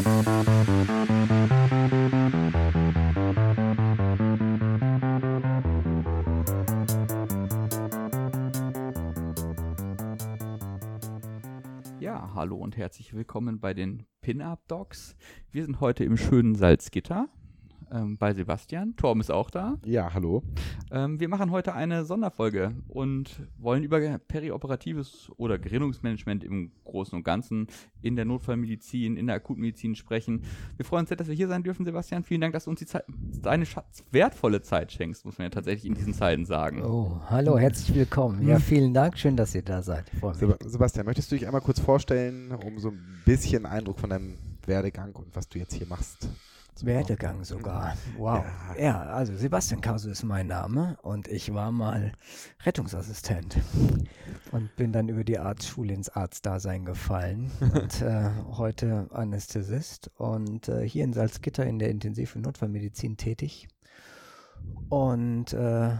Ja, hallo und herzlich willkommen bei den Pin-Up Dogs. Wir sind heute im schönen Salzgitter ähm, bei Sebastian. Torben ist auch da. Ja, hallo. Ähm, wir machen heute eine Sonderfolge und wollen über perioperatives oder Gerinnungsmanagement im Großen und Ganzen in der Notfallmedizin, in der Akutmedizin sprechen. Wir freuen uns sehr, dass wir hier sein dürfen, Sebastian. Vielen Dank, dass du uns die Zeit, deine Schatz, wertvolle Zeit schenkst, muss man ja tatsächlich in diesen Zeiten sagen. Oh, hallo, herzlich willkommen. Ja, vielen Dank, schön, dass ihr da seid. Seb Sebastian, möchtest du dich einmal kurz vorstellen, um so ein bisschen Eindruck von deinem Werdegang und was du jetzt hier machst? Werdegang sogar. Wow. Ja. ja, also Sebastian Kasu ist mein Name und ich war mal Rettungsassistent und bin dann über die Arztschule ins Arztdasein gefallen und äh, heute Anästhesist und äh, hier in Salzgitter in der intensiven Notfallmedizin tätig. Und äh,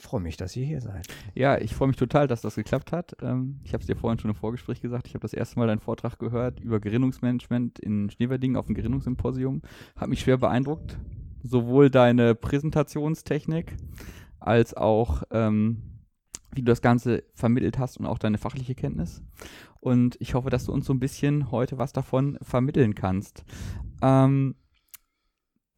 freue mich, dass ihr hier seid. Ja, ich freue mich total, dass das geklappt hat. Ähm, ich habe es dir vorhin schon im Vorgespräch gesagt. Ich habe das erste Mal deinen Vortrag gehört über Gerinnungsmanagement in Schneverding auf dem Gerinnungssymposium. Hat mich schwer beeindruckt. Sowohl deine Präsentationstechnik als auch, ähm, wie du das Ganze vermittelt hast und auch deine fachliche Kenntnis. Und ich hoffe, dass du uns so ein bisschen heute was davon vermitteln kannst. Ähm,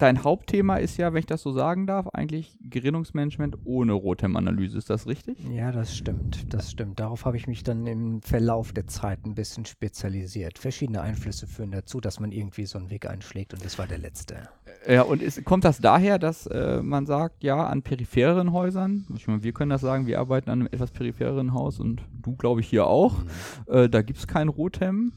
dein Hauptthema ist ja, wenn ich das so sagen darf, eigentlich Gerinnungsmanagement ohne Rotem-Analyse. Ist das richtig? Ja, das stimmt. Das stimmt. Darauf habe ich mich dann im Verlauf der Zeit ein bisschen spezialisiert. Verschiedene Einflüsse führen dazu, dass man irgendwie so einen Weg einschlägt und das war der letzte. Ja, und ist, kommt das daher, dass äh, man sagt, ja, an periphereren Häusern, ich meine, wir können das sagen, wir arbeiten an einem etwas periphereren Haus und du, glaube ich, hier auch, mhm. äh, da gibt es kein Rotem.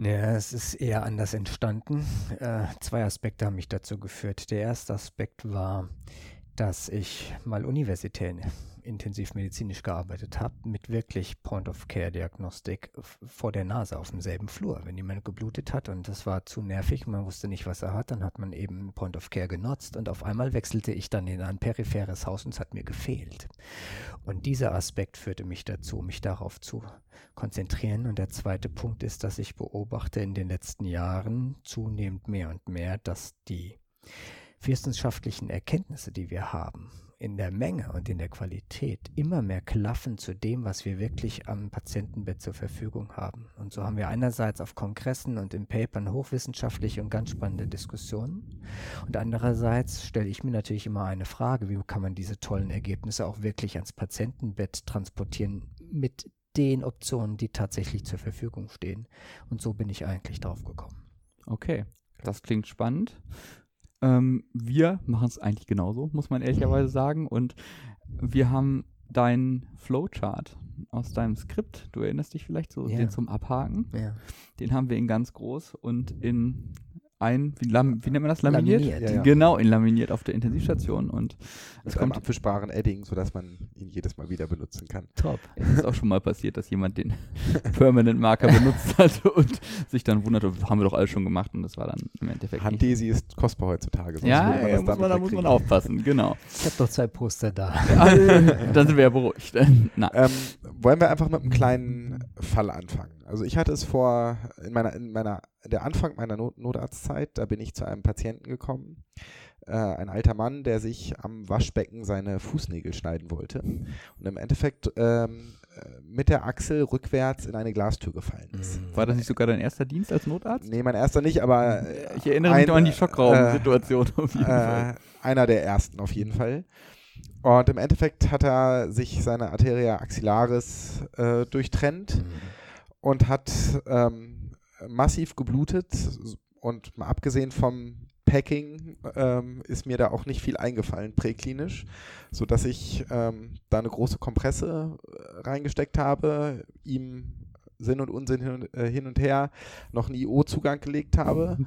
Ja, es ist eher anders entstanden. Äh, zwei Aspekte haben mich dazu geführt. Der erste Aspekt war, dass ich mal universitär intensivmedizinisch gearbeitet habe, mit wirklich Point-of-Care-Diagnostik vor der Nase auf demselben Flur. Wenn jemand geblutet hat und das war zu nervig, man wusste nicht, was er hat, dann hat man eben Point-of-Care genutzt und auf einmal wechselte ich dann in ein peripheres Haus und es hat mir gefehlt. Und dieser Aspekt führte mich dazu, mich darauf zu konzentrieren. Und der zweite Punkt ist, dass ich beobachte in den letzten Jahren zunehmend mehr und mehr, dass die wissenschaftlichen Erkenntnisse, die wir haben, in der Menge und in der Qualität immer mehr klaffen zu dem, was wir wirklich am Patientenbett zur Verfügung haben. Und so haben wir einerseits auf Kongressen und in Papern hochwissenschaftliche und ganz spannende Diskussionen. Und andererseits stelle ich mir natürlich immer eine Frage, wie kann man diese tollen Ergebnisse auch wirklich ans Patientenbett transportieren mit den Optionen, die tatsächlich zur Verfügung stehen. Und so bin ich eigentlich drauf gekommen. Okay, das klingt spannend. Ähm, wir machen es eigentlich genauso, muss man ehrlicherweise sagen. Und wir haben deinen Flowchart aus deinem Skript, du erinnerst dich vielleicht so, ja. den zum Abhaken. Ja. Den haben wir in ganz groß und in ein, wie, lam, wie nennt man das, laminiert? laminiert. Ja, ja. Genau, in laminiert auf der Intensivstation. Und es kommt abwischbaren Edding, sodass man ihn jedes Mal wieder benutzen kann. Top. Es ist auch schon mal passiert, dass jemand den Permanent Marker benutzt hat und sich dann wundert, haben wir doch alles schon gemacht und das war dann im Endeffekt. Handesi ist kostbar heutzutage. Ja, ja muss man, da muss man aufpassen, genau. Ich habe doch zwei Poster da. dann sind wir ja beruhigt. ähm, wollen wir einfach mit einem kleinen Fall anfangen? Also ich hatte es vor, in meiner, in meiner, der Anfang meiner Not Notarztzeit, da bin ich zu einem Patienten gekommen, äh, ein alter Mann, der sich am Waschbecken seine Fußnägel schneiden wollte und im Endeffekt ähm, äh, mit der Achsel rückwärts in eine Glastür gefallen ist. War das nicht sogar dein erster Dienst als Notarzt? Nee, mein erster nicht, aber äh, ich erinnere mich ein, noch an die Schockraumsituation äh, auf jeden Fall. Einer der ersten auf jeden Fall. Und im Endeffekt hat er sich seine Arteria axillaris äh, durchtrennt. Mhm und hat ähm, massiv geblutet und mal abgesehen vom Packing ähm, ist mir da auch nicht viel eingefallen präklinisch, sodass ich ähm, da eine große Kompresse äh, reingesteckt habe, ihm Sinn und Unsinn hin und, äh, hin und her noch einen IO-Zugang gelegt habe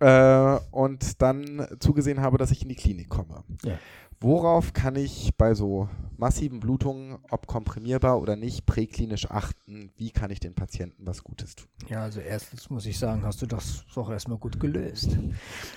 äh, und dann zugesehen habe, dass ich in die Klinik komme. Ja. Worauf kann ich bei so massiven Blutungen, ob komprimierbar oder nicht, präklinisch achten? Wie kann ich den Patienten was Gutes tun? Ja, also erstens muss ich sagen, hast du das doch erstmal gut gelöst.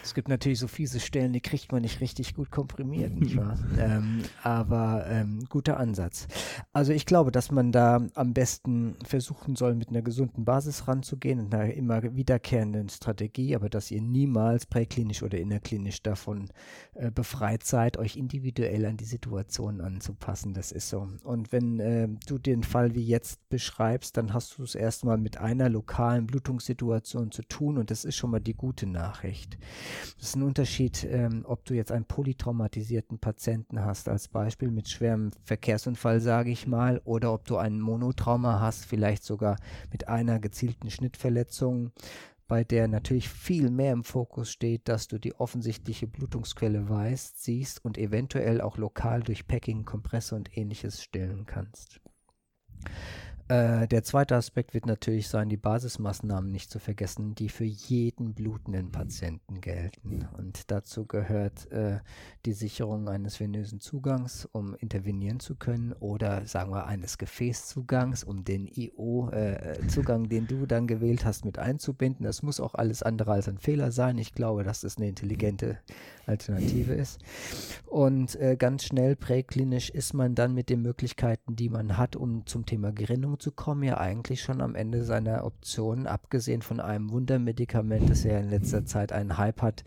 Es gibt natürlich so fiese Stellen, die kriegt man nicht richtig gut komprimiert, nicht wahr? ähm, aber ähm, guter Ansatz. Also ich glaube, dass man da am besten versuchen soll, mit einer gesunden Basis ranzugehen und einer immer wiederkehrenden Strategie, aber dass ihr niemals präklinisch oder innerklinisch davon äh, befreit seid, euch individuell an die Situation anzupassen. Das ist so. Und wenn äh, du den Fall wie jetzt beschreibst, dann hast du es erstmal mit einer lokalen Blutungssituation zu tun und das ist schon mal die gute Nachricht. Das ist ein Unterschied, ähm, ob du jetzt einen polytraumatisierten Patienten hast, als Beispiel mit schwerem Verkehrsunfall, sage ich mal, oder ob du einen Monotrauma hast, vielleicht sogar mit einer gezielten Schnittverletzung bei der natürlich viel mehr im Fokus steht, dass du die offensichtliche Blutungsquelle weißt, siehst und eventuell auch lokal durch Packing, Kompresse und ähnliches stillen kannst. Äh, der zweite Aspekt wird natürlich sein, die Basismaßnahmen nicht zu vergessen, die für jeden blutenden Patienten gelten. Und dazu gehört äh, die Sicherung eines venösen Zugangs, um intervenieren zu können, oder sagen wir eines Gefäßzugangs, um den IO-Zugang, äh, den du dann gewählt hast, mit einzubinden. Das muss auch alles andere als ein Fehler sein. Ich glaube, das eine intelligente Alternative ist. Und äh, ganz schnell präklinisch ist man dann mit den Möglichkeiten, die man hat, um zum Thema Gerinnung zu kommen, ja eigentlich schon am Ende seiner Optionen, abgesehen von einem Wundermedikament, das ja in letzter Zeit einen Hype hat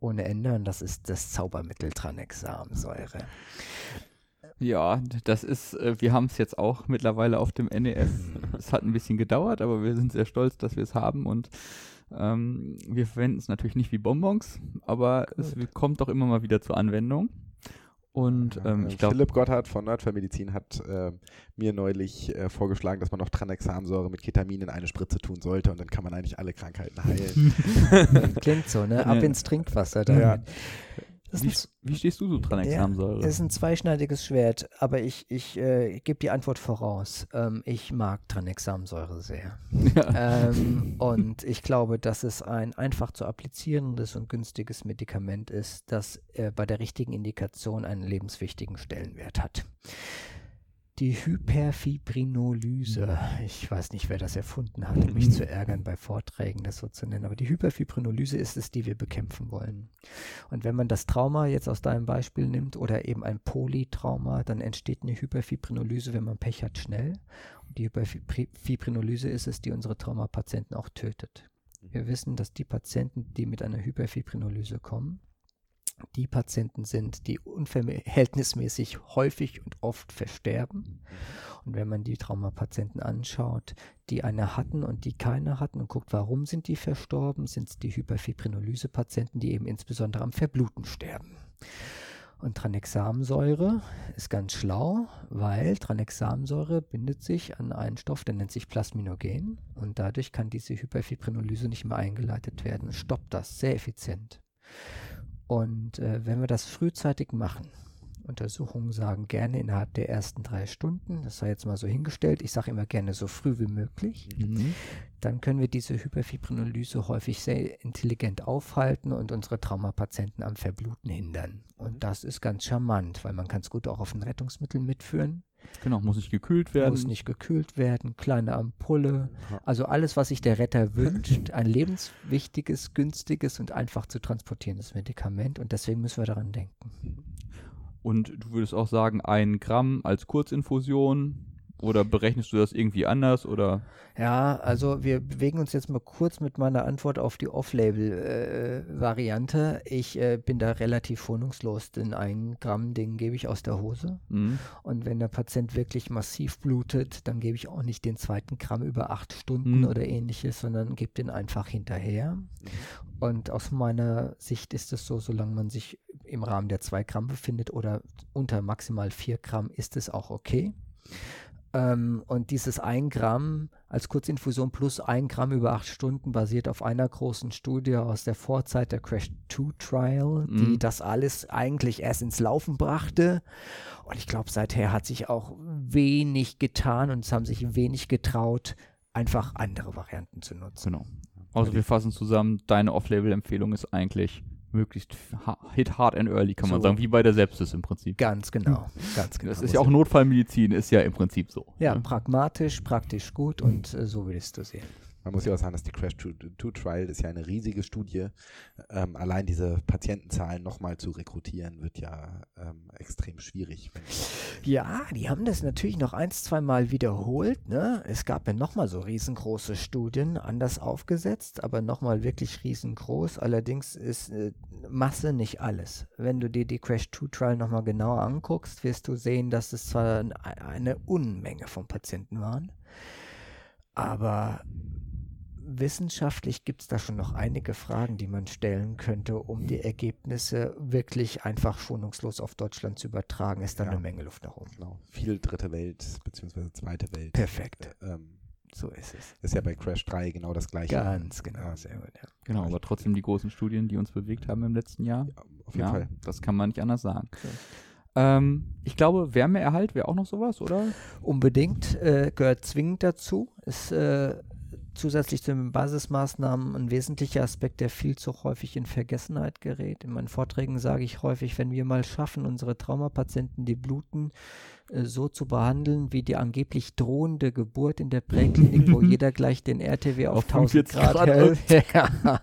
ohne Ende, und das ist das Zaubermittel Tranexamsäure. Ja, das ist, äh, wir haben es jetzt auch mittlerweile auf dem NEF. es hat ein bisschen gedauert, aber wir sind sehr stolz, dass wir es haben und ähm, wir verwenden es natürlich nicht wie Bonbons, aber Gut. es kommt doch immer mal wieder zur Anwendung. Und ähm, ich glaube. Philipp Gotthard von Nerd für Medizin hat äh, mir neulich äh, vorgeschlagen, dass man noch Tranexamsäure mit Ketamin in eine Spritze tun sollte und dann kann man eigentlich alle Krankheiten heilen. Klingt so, ne? Ab ins Trinkwasser damit. Ja. Wie, wie, stehst du so dran, Examsäure? Ja, es ist ein zweischneidiges Schwert, aber ich, ich äh, gebe die Antwort voraus. Ähm, ich mag Tranexamsäure sehr. Ja. Ähm, und ich glaube, dass es ein einfach zu applizierendes und günstiges Medikament ist, das äh, bei der richtigen Indikation einen lebenswichtigen Stellenwert hat die Hyperfibrinolyse. Ich weiß nicht, wer das erfunden hat, um mich zu ärgern bei Vorträgen, das so zu nennen. Aber die Hyperfibrinolyse ist es, die wir bekämpfen wollen. Und wenn man das Trauma jetzt aus deinem Beispiel nimmt oder eben ein Polytrauma, dann entsteht eine Hyperfibrinolyse, wenn man Pech hat, schnell. Und die Hyperfibrinolyse ist es, die unsere Traumapatienten auch tötet. Wir wissen, dass die Patienten, die mit einer Hyperfibrinolyse kommen, die Patienten sind, die unverhältnismäßig häufig und oft versterben. Und wenn man die Traumapatienten anschaut, die eine hatten und die keine hatten und guckt, warum sind die verstorben, sind es die Hyperfibrinolyse-Patienten, die eben insbesondere am Verbluten sterben. Und Tranexamsäure ist ganz schlau, weil Tranexamsäure bindet sich an einen Stoff, der nennt sich Plasminogen und dadurch kann diese Hyperfibrinolyse nicht mehr eingeleitet werden. Stoppt das sehr effizient. Und äh, wenn wir das frühzeitig machen, Untersuchungen sagen gerne innerhalb der ersten drei Stunden, das sei jetzt mal so hingestellt, ich sage immer gerne so früh wie möglich, mhm. dann können wir diese Hyperfibrinolyse häufig sehr intelligent aufhalten und unsere Traumapatienten am Verbluten hindern. Und das ist ganz charmant, weil man kann es gut auch auf ein Rettungsmittel mitführen. Genau, muss nicht gekühlt werden. Muss nicht gekühlt werden, kleine Ampulle. Also alles, was sich der Retter wünscht. Ein lebenswichtiges, günstiges und einfach zu transportierendes Medikament. Und deswegen müssen wir daran denken. Und du würdest auch sagen, ein Gramm als Kurzinfusion oder berechnest du das irgendwie anders oder? Ja, also wir bewegen uns jetzt mal kurz mit meiner Antwort auf die Off-Label-Variante. Äh, ich äh, bin da relativ schonungslos, denn ein Gramm, den gebe ich aus der Hose. Mhm. Und wenn der Patient wirklich massiv blutet, dann gebe ich auch nicht den zweiten Gramm über acht Stunden mhm. oder ähnliches, sondern gebe den einfach hinterher. Mhm. Und aus meiner Sicht ist es so, solange man sich im Rahmen der zwei Gramm befindet oder unter maximal vier Gramm, ist es auch okay. Ähm, und dieses 1 Gramm als Kurzinfusion plus 1 Gramm über 8 Stunden basiert auf einer großen Studie aus der Vorzeit der Crash 2 Trial, mhm. die das alles eigentlich erst ins Laufen brachte. Und ich glaube, seither hat sich auch wenig getan und es haben sich wenig getraut, einfach andere Varianten zu nutzen. Genau. Also wir fassen zusammen, deine Off-Label-Empfehlung ist eigentlich möglichst hit hard and early, kann man So. sagen, wie bei der Sepsis im Prinzip. Ganz genau, ganz genau. Das ist ja auch Notfallmedizin, ist ja im Prinzip so. Ja, ne? pragmatisch, praktisch gut und äh, so willst du sehen. Man muss ja auch sagen, dass die Crash 2 Trial ist ja eine riesige Studie. Ähm, allein diese Patientenzahlen nochmal zu rekrutieren, wird ja ähm, extrem schwierig. Ja, die haben das natürlich noch ein, zwei Mal wiederholt. Ne? Es gab ja nochmal so riesengroße Studien, anders aufgesetzt, aber nochmal wirklich riesengroß. Allerdings ist äh, Masse nicht alles. Wenn du dir die Crash 2 Trial nochmal genauer anguckst, wirst du sehen, dass es zwar ein- eine Unmenge von Patienten waren, aber wissenschaftlich gibt es da schon noch einige Fragen, die man stellen könnte, um die Ergebnisse wirklich einfach schonungslos auf Deutschland zu übertragen. Ist da Ja. eine Menge Luft nach oben. genau, viel dritte Welt beziehungsweise zweite Welt. Perfekt. Ähm, So ist es. ist ja bei Crash 3 genau das gleiche. Ganz genau, Ähm, sehr gut. Ja. Genau, aber trotzdem die großen Studien, die uns bewegt haben im letzten Jahr. Ja, auf jeden ja, Fall. das kann man nicht anders sagen. Ja. Ähm, ich glaube, Wärmeerhalt wäre auch noch sowas, oder? Unbedingt äh, gehört zwingend dazu. Ist äh, zusätzlich zu den Basismaßnahmen ein wesentlicher Aspekt, der viel zu häufig in Vergessenheit gerät. In meinen Vorträgen sage ich häufig, wenn wir mal schaffen, unsere Traumapatienten, die bluten, so zu behandeln, wie die angeblich drohende Geburt in der Präklinik, wo jeder gleich den RTW auf, Auf 1000 45 Grad, Grad hält. ja.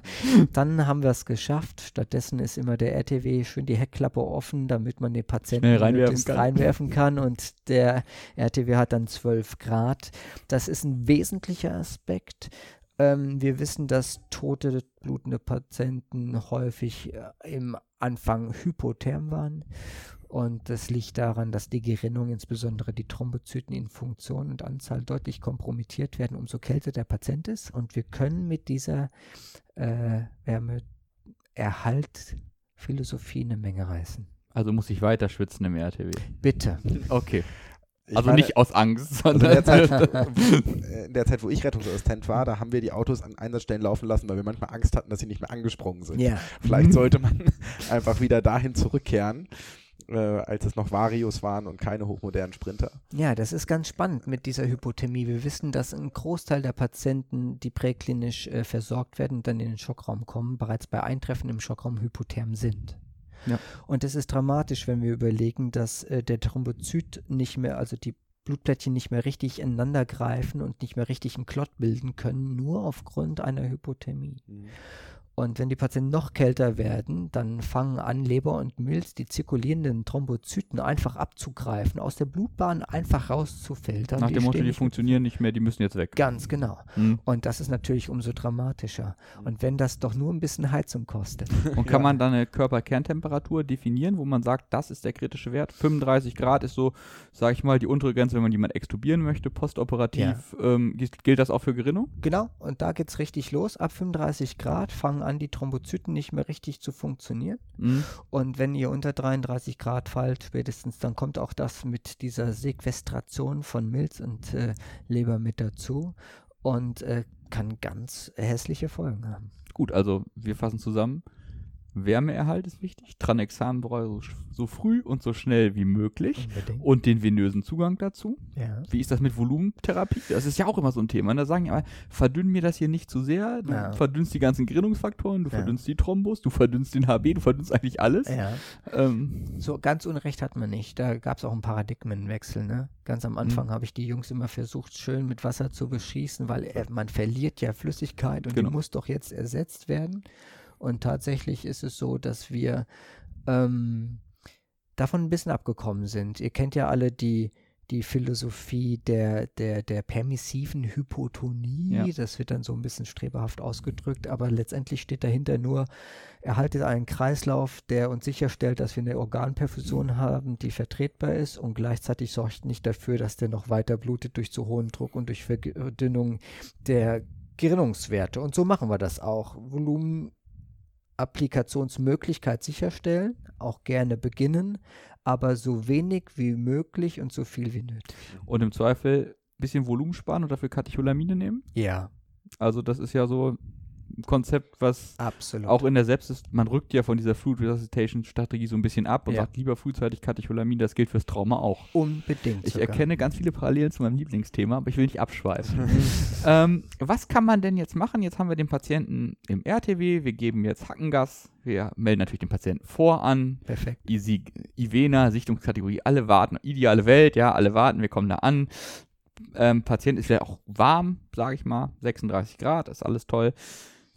Dann haben wir es geschafft. Stattdessen ist immer der RTW schön die Heckklappe offen, damit man den Patienten reinwerfen kann. reinwerfen kann und der RTW hat dann 12 Grad. Das ist ein wesentlicher Aspekt. Ähm, wir wissen, dass tote, blutende Patienten häufig äh, im Anfang hypotherm waren. Und das liegt daran, dass die Gerinnung, insbesondere die Thrombozyten in Funktion und Anzahl deutlich kompromittiert werden, umso kälter der Patient ist. Und wir können mit dieser äh, Wärmeerhalt-Philosophie eine Menge reißen. Also muss ich weiter schwitzen im RTW. Bitte. Okay. Ich also meine, nicht aus Angst, Also in sondern der, Zeit, in der Zeit, wo ich Rettungsassistent war, da haben wir die Autos an Einsatzstellen laufen lassen, weil wir manchmal Angst hatten, dass sie nicht mehr angesprungen sind. Ja. Vielleicht sollte man einfach wieder dahin zurückkehren, äh, als es noch Varios waren und keine hochmodernen Sprinter. Ja, das ist ganz spannend mit dieser Hypothermie. Wir wissen, dass ein Großteil der Patienten, die präklinisch äh, versorgt werden und dann in den Schockraum kommen, bereits bei Eintreffen im Schockraum hypotherm sind. Ja. Und das ist dramatisch, wenn wir überlegen, dass äh, der Thrombozyt nicht mehr, also die Blutplättchen nicht mehr richtig ineinander greifen und nicht mehr richtig einen Klott bilden können, nur aufgrund einer Hypothermie. Und wenn die Patienten noch kälter werden, dann fangen an, Leber und Milz die zirkulierenden Thrombozyten einfach abzugreifen, aus der Blutbahn einfach rauszufiltern. nach dem Motto, die funktionieren nicht mehr, die müssen jetzt weg. Ganz genau. Hm. Und das ist natürlich umso dramatischer. Und wenn das doch nur ein bisschen Heizung kostet. Und kann man dann eine Körperkerntemperatur definieren, wo man sagt, das ist der kritische Wert? 35 Grad ist so, sage ich mal, die untere Grenze, wenn man jemanden extubieren möchte, postoperativ. Ähm, gilt gilt das auch für Gerinnung? Genau, und da geht es richtig los. Ab 35 Grad fangen an, die Thrombozyten nicht mehr richtig zu funktionieren. Hm. Und wenn ihr unter 33 Grad fallt, spätestens dann kommt auch das mit dieser Sequestration von Milz und äh, Leber mit dazu und äh, kann ganz hässliche Folgen haben. Gut, also wir fassen zusammen. Wärmeerhalt ist wichtig, Tranexamen so, so früh und so schnell wie möglich Unbedingt. und den venösen Zugang dazu. Ja. Wie ist das mit Volumentherapie? Das ist ja auch immer so ein Thema. Und da sagen die aber, verdünn mir das hier nicht zu sehr. Du Ja. verdünnst die ganzen Gerinnungsfaktoren, du Ja. verdünnst die Thrombus, du verdünnst den HB, du verdünnst eigentlich alles. ja. Ähm, So ganz Unrecht hat man nicht. Da gab es auch einen Paradigmenwechsel. Ne? Ganz am Anfang habe ich die Jungs immer versucht, schön mit Wasser zu beschießen, weil äh, man verliert ja Flüssigkeit und Genau. die muss doch jetzt ersetzt werden. Und tatsächlich ist es so, dass wir ähm, davon ein bisschen abgekommen sind. Ihr kennt ja alle die, die Philosophie der, der, der permissiven Hypotonie. Ja. Das wird dann so ein bisschen streberhaft ausgedrückt, aber letztendlich steht dahinter nur, erhaltet einen Kreislauf, der uns sicherstellt, dass wir eine Organperfusion haben, die vertretbar ist und gleichzeitig sorgt nicht dafür, dass der noch weiter blutet durch zu hohen Druck und durch Verdünnung der Gerinnungswerte. Und so machen wir das auch. Volumen Applikationsmöglichkeit sicherstellen, auch gerne beginnen, aber so wenig wie möglich und so viel wie nötig. und im Zweifel ein bisschen Volumen sparen und dafür Katecholamine nehmen. Ja. Also das ist ja so, Konzept, was Absolut. auch in der Selbst, man rückt ja von dieser Food Resuscitation Strategie so ein bisschen ab und Ja. sagt lieber frühzeitig Katecholamin, das gilt fürs Trauma auch. unbedingt. Ich sogar. erkenne ganz viele Parallelen zu meinem Lieblingsthema, aber ich will nicht abschweifen. ähm, was kann man denn jetzt machen? Jetzt haben wir den Patienten im RTW, wir geben jetzt Hackengas, wir melden natürlich den Patienten vor an, Perfekt. Easy, Ivena, Sichtungskategorie, alle warten, ideale Welt, ja, alle warten, wir kommen da an. Ähm, Patient ist ja auch warm, sage ich mal, 36 Grad, ist alles toll.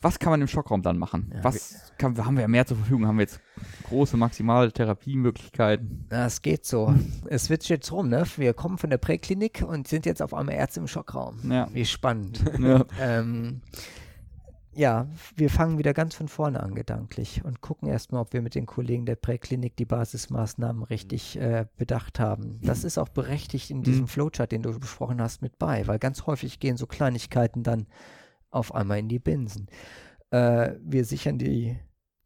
Was kann man im Schockraum dann machen? Ja, Was kann, haben wir ja mehr zur Verfügung? Haben wir jetzt große maximale Therapiemöglichkeiten? Na, es geht so. Es switcht jetzt rum, ne? Wir kommen von der Präklinik und sind jetzt auf einmal Ärzte im Schockraum. Ja. Wie spannend. Ja. ähm, ja, wir fangen wieder ganz von vorne an gedanklich und gucken erstmal, ob wir mit den Kollegen der Präklinik die Basismaßnahmen richtig äh, bedacht haben. Das ist auch berechtigt in diesem Mhm. Flowchart, den du besprochen hast, mit bei, weil ganz häufig gehen so Kleinigkeiten dann auf einmal in die Binsen. Äh, wir sichern die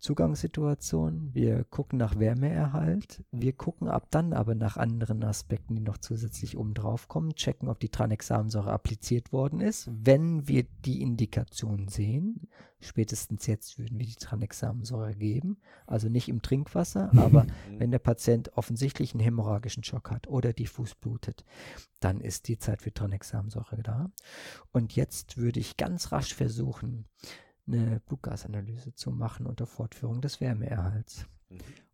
Zugangssituation, wir gucken nach Wärmeerhalt, wir gucken ab dann aber nach anderen Aspekten, die noch zusätzlich oben drauf kommen, checken, ob die Tranexamsäure appliziert worden ist. Wenn wir die Indikation sehen, spätestens jetzt würden wir die Tranexamsäure geben, also nicht im Trinkwasser, aber wenn der Patient offensichtlich einen hämorrhagischen Schock hat oder diffus blutet, dann ist die Zeit für Tranexamsäure da. Und jetzt würde ich ganz rasch versuchen, eine Blutgasanalyse zu machen unter Fortführung des Wärmeerhalts.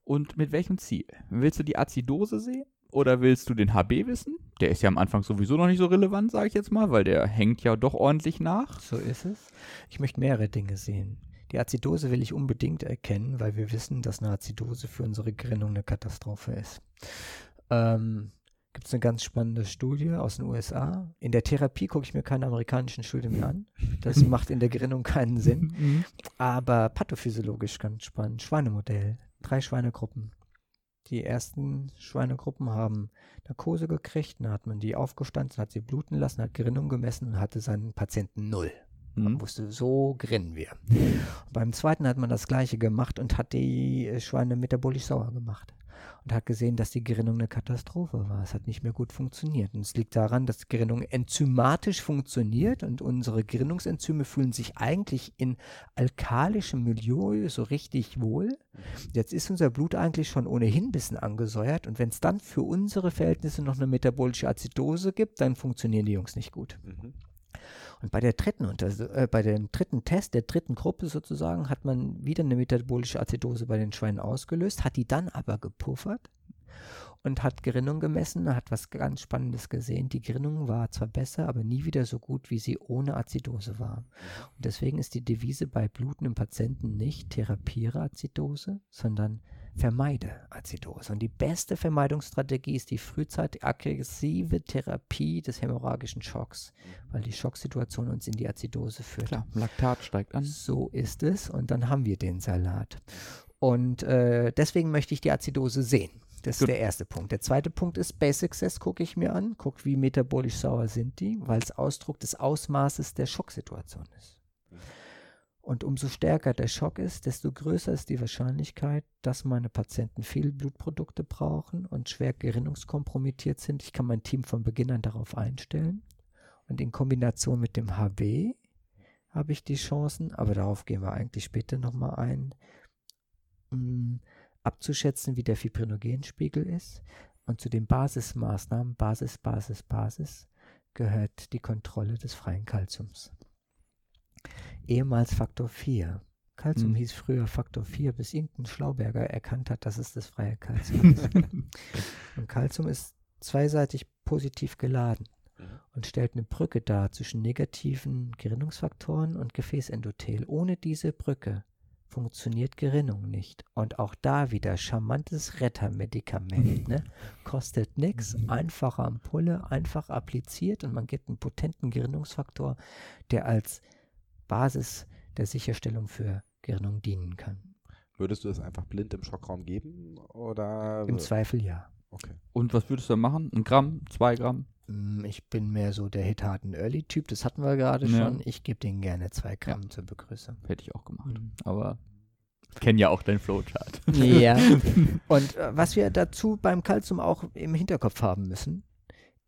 Und mit welchem Ziel? Willst du die Azidose sehen? Oder willst du den HB wissen? Der ist ja am Anfang sowieso noch nicht so relevant, sage ich jetzt mal, weil der hängt ja doch ordentlich nach. So ist es. Ich möchte mehrere Dinge sehen. Die Azidose will ich unbedingt erkennen, weil wir wissen, dass eine Azidose für unsere Gerinnung eine Katastrophe ist. Ähm, Gibt es eine ganz spannende Studie aus den USA. In der Therapie gucke ich mir keine amerikanischen Studien mehr an. Das macht in der Gerinnung keinen Sinn. Mhm. Aber pathophysiologisch ganz spannend. Schweinemodell. Drei Schweinegruppen. Die ersten Schweinegruppen haben Narkose gekriegt, dann hat man die aufgestanden, hat sie bluten lassen, hat Gerinnung gemessen und hatte seinen Patienten null. Man Mhm. wusste, so grinnen wir. Und beim zweiten hat man das gleiche gemacht und hat die äh, Schweine metabolisch sauer gemacht. Und hat gesehen, dass die Gerinnung eine Katastrophe war. Es hat nicht mehr gut funktioniert. Und es liegt daran, dass die Gerinnung enzymatisch funktioniert und unsere Gerinnungsenzyme fühlen sich eigentlich in alkalischem Milieu so richtig wohl. Jetzt ist unser Blut eigentlich schon ohnehin ein bisschen angesäuert und wenn es dann für unsere Verhältnisse noch eine metabolische Azidose gibt, dann funktionieren die Jungs nicht gut. Mhm. Und bei der dritten äh, bei dem dritten Test, der dritten Gruppe sozusagen, hat man wieder eine metabolische Azidose bei den Schweinen ausgelöst, hat die dann aber gepuffert und hat Gerinnung gemessen, hat was ganz Spannendes gesehen. Die Gerinnung war zwar besser, aber nie wieder so gut, wie sie ohne Azidose war. Und deswegen ist die Devise bei blutenden Patienten nicht therapiere Azidose, sondern vermeide Azidose. Und die beste Vermeidungsstrategie ist die frühzeitig aggressive Therapie des hämorrhagischen Schocks, weil die Schocksituation uns in die Azidose führt. Klar, Laktat steigt an. So ist es und dann haben wir den Salat. Und äh, deswegen möchte ich die Azidose sehen. Das ist Gut. der erste Punkt. Der zweite Punkt ist Basic Success, gucke ich mir an, gucke, wie metabolisch sauer sind die, weil es Ausdruck des Ausmaßes der Schocksituation ist. Und umso stärker der Schock ist, desto größer ist die Wahrscheinlichkeit, dass meine Patienten viel Blutprodukte brauchen und schwer gerinnungskompromittiert sind. Ich kann mein Team von Beginn an darauf einstellen. Und in Kombination mit dem HB habe ich die Chancen, aber darauf gehen wir eigentlich später nochmal ein, mh, abzuschätzen, wie der Fibrinogenspiegel ist. Und zu den Basismaßnahmen, Basis, Basis, Basis, gehört die Kontrolle des freien Kalziums. Ehemals Faktor 4. Kalzium Mhm. hieß früher Faktor 4, bis irgendein Schlauberger erkannt hat, dass es das freie Kalzium ist. Und Kalzium ist zweiseitig positiv geladen und stellt eine Brücke dar zwischen negativen Gerinnungsfaktoren und Gefäßendothel. Ohne diese Brücke funktioniert Gerinnung nicht. Und auch da wieder charmantes Rettermedikament. Ne? Kostet nichts, einfache Ampulle, einfach appliziert und man gibt einen potenten Gerinnungsfaktor, der als Basis der Sicherstellung für Gerinnung dienen kann. Würdest du das einfach blind im Schockraum geben? Oder? Im Zweifel ja. Okay. Und was würdest du da machen? Ein Gramm? Zwei Gramm? Mm, Ich bin mehr so der Hitaten Early-Typ, das hatten wir gerade Ja. schon. Ich gebe denen gerne zwei Gramm zur Begrüßung. Hätte ich auch gemacht. Mhm. Aber ich kenne ja auch deinen Flowchart. Ja. Und äh, was wir dazu beim Kalzium auch im Hinterkopf haben müssen,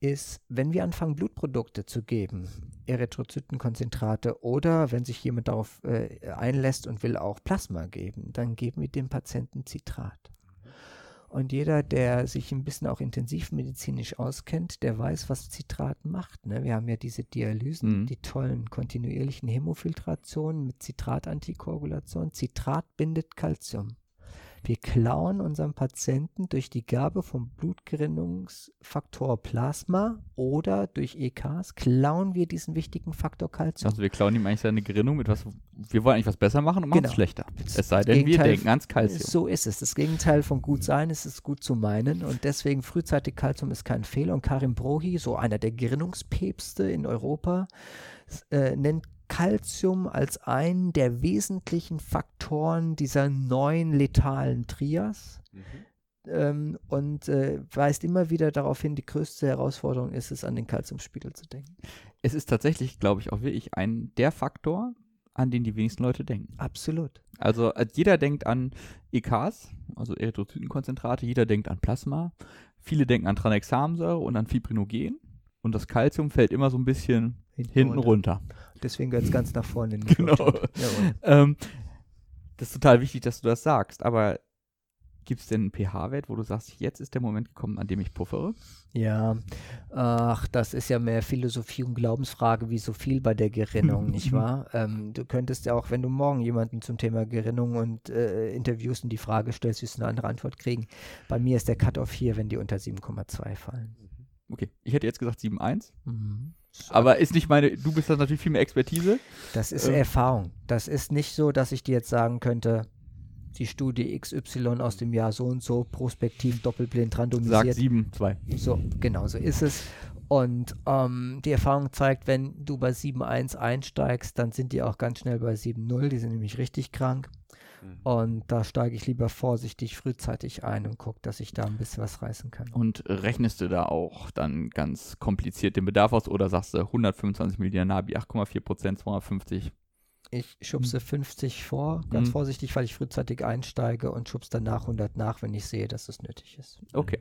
ist, wenn wir anfangen, Blutprodukte zu geben, Erythrozytenkonzentrate oder wenn sich jemand darauf äh, einlässt und will auch Plasma geben, dann geben wir dem Patienten Zitrat. Und jeder, der sich ein bisschen auch intensivmedizinisch auskennt, der weiß, was Zitrat macht. Ne? Wir haben ja diese Dialysen, Mhm. die tollen kontinuierlichen Hämofiltrationen mit Zitratantikoagulation. Zitrat bindet Calcium. Wir klauen unserem Patienten durch die Gabe vom Blutgerinnungsfaktor Plasma oder durch EKs, klauen wir diesen wichtigen Faktor Calcium. Also wir klauen ihm eigentlich seine Gerinnung mit was, wir wollen eigentlich was besser machen und machen es Genau. schlechter. Das Es sei denn, wir Gegenteil- denken ans Kalzium. So ist es. Das Gegenteil von gut sein ist es gut zu meinen und deswegen frühzeitig Calcium ist kein Fehler. Und Karim Brohi, so einer der Gerinnungspäpste in Europa, äh, nennt Calcium als einen der wesentlichen Faktoren dieser neuen letalen Trias ähm, und äh, weist immer wieder darauf hin, die größte Herausforderung ist es, an den Calciumspiegel zu denken. Es ist tatsächlich, glaube ich, auch wirklich ein der Faktor, an den die wenigsten Leute denken. Absolut. Also äh, jeder denkt an EKs, also Erythrozytenkonzentrate, jeder denkt an Plasma, viele denken an Tranexamsäure und an Fibrinogen und das Calcium fällt immer so ein bisschen hinten runter. Deswegen gehört es ganz nach vorne in Genau. Ähm, das ist total wichtig, dass du das sagst, aber gibt es denn einen pH-Wert, wo du sagst, jetzt ist der Moment gekommen, an dem ich puffere? Ja, ach, das ist ja mehr Philosophie und Glaubensfrage wie so viel bei der Gerinnung, nicht wahr? Ähm, du könntest ja auch, wenn du morgen jemanden zum Thema Gerinnung und äh, interviewst und die Frage stellst, wirst du eine andere Antwort kriegen. Bei mir ist der Cut-off hier, wenn die unter 7,2 fallen. Okay, ich hätte jetzt gesagt 7,1, Mhm. Aber ist nicht meine, du bist da natürlich viel mehr Expertise. Das ist Ähm. Erfahrung. Das ist nicht so, dass ich dir jetzt sagen könnte, die Studie XY aus dem Jahr so und so, prospektiv, doppelblind, Sag randomisiert. 7,2. So, genau so ist es. Und ähm, die Erfahrung zeigt, wenn du bei 7.1 einsteigst, dann sind die auch ganz schnell bei 7.0. Die sind nämlich richtig krank. Und da steige ich lieber vorsichtig frühzeitig ein und gucke, dass ich da ein bisschen was reißen kann. Und rechnest du da auch dann ganz kompliziert den Bedarf aus oder sagst du 125 Millionen Nabi, 8,4 Prozent, 250? Ich schubse 50 vor, ganz Mhm. vorsichtig, weil ich frühzeitig einsteige und schubse danach 100 nach, wenn ich sehe, dass es nötig ist. Okay.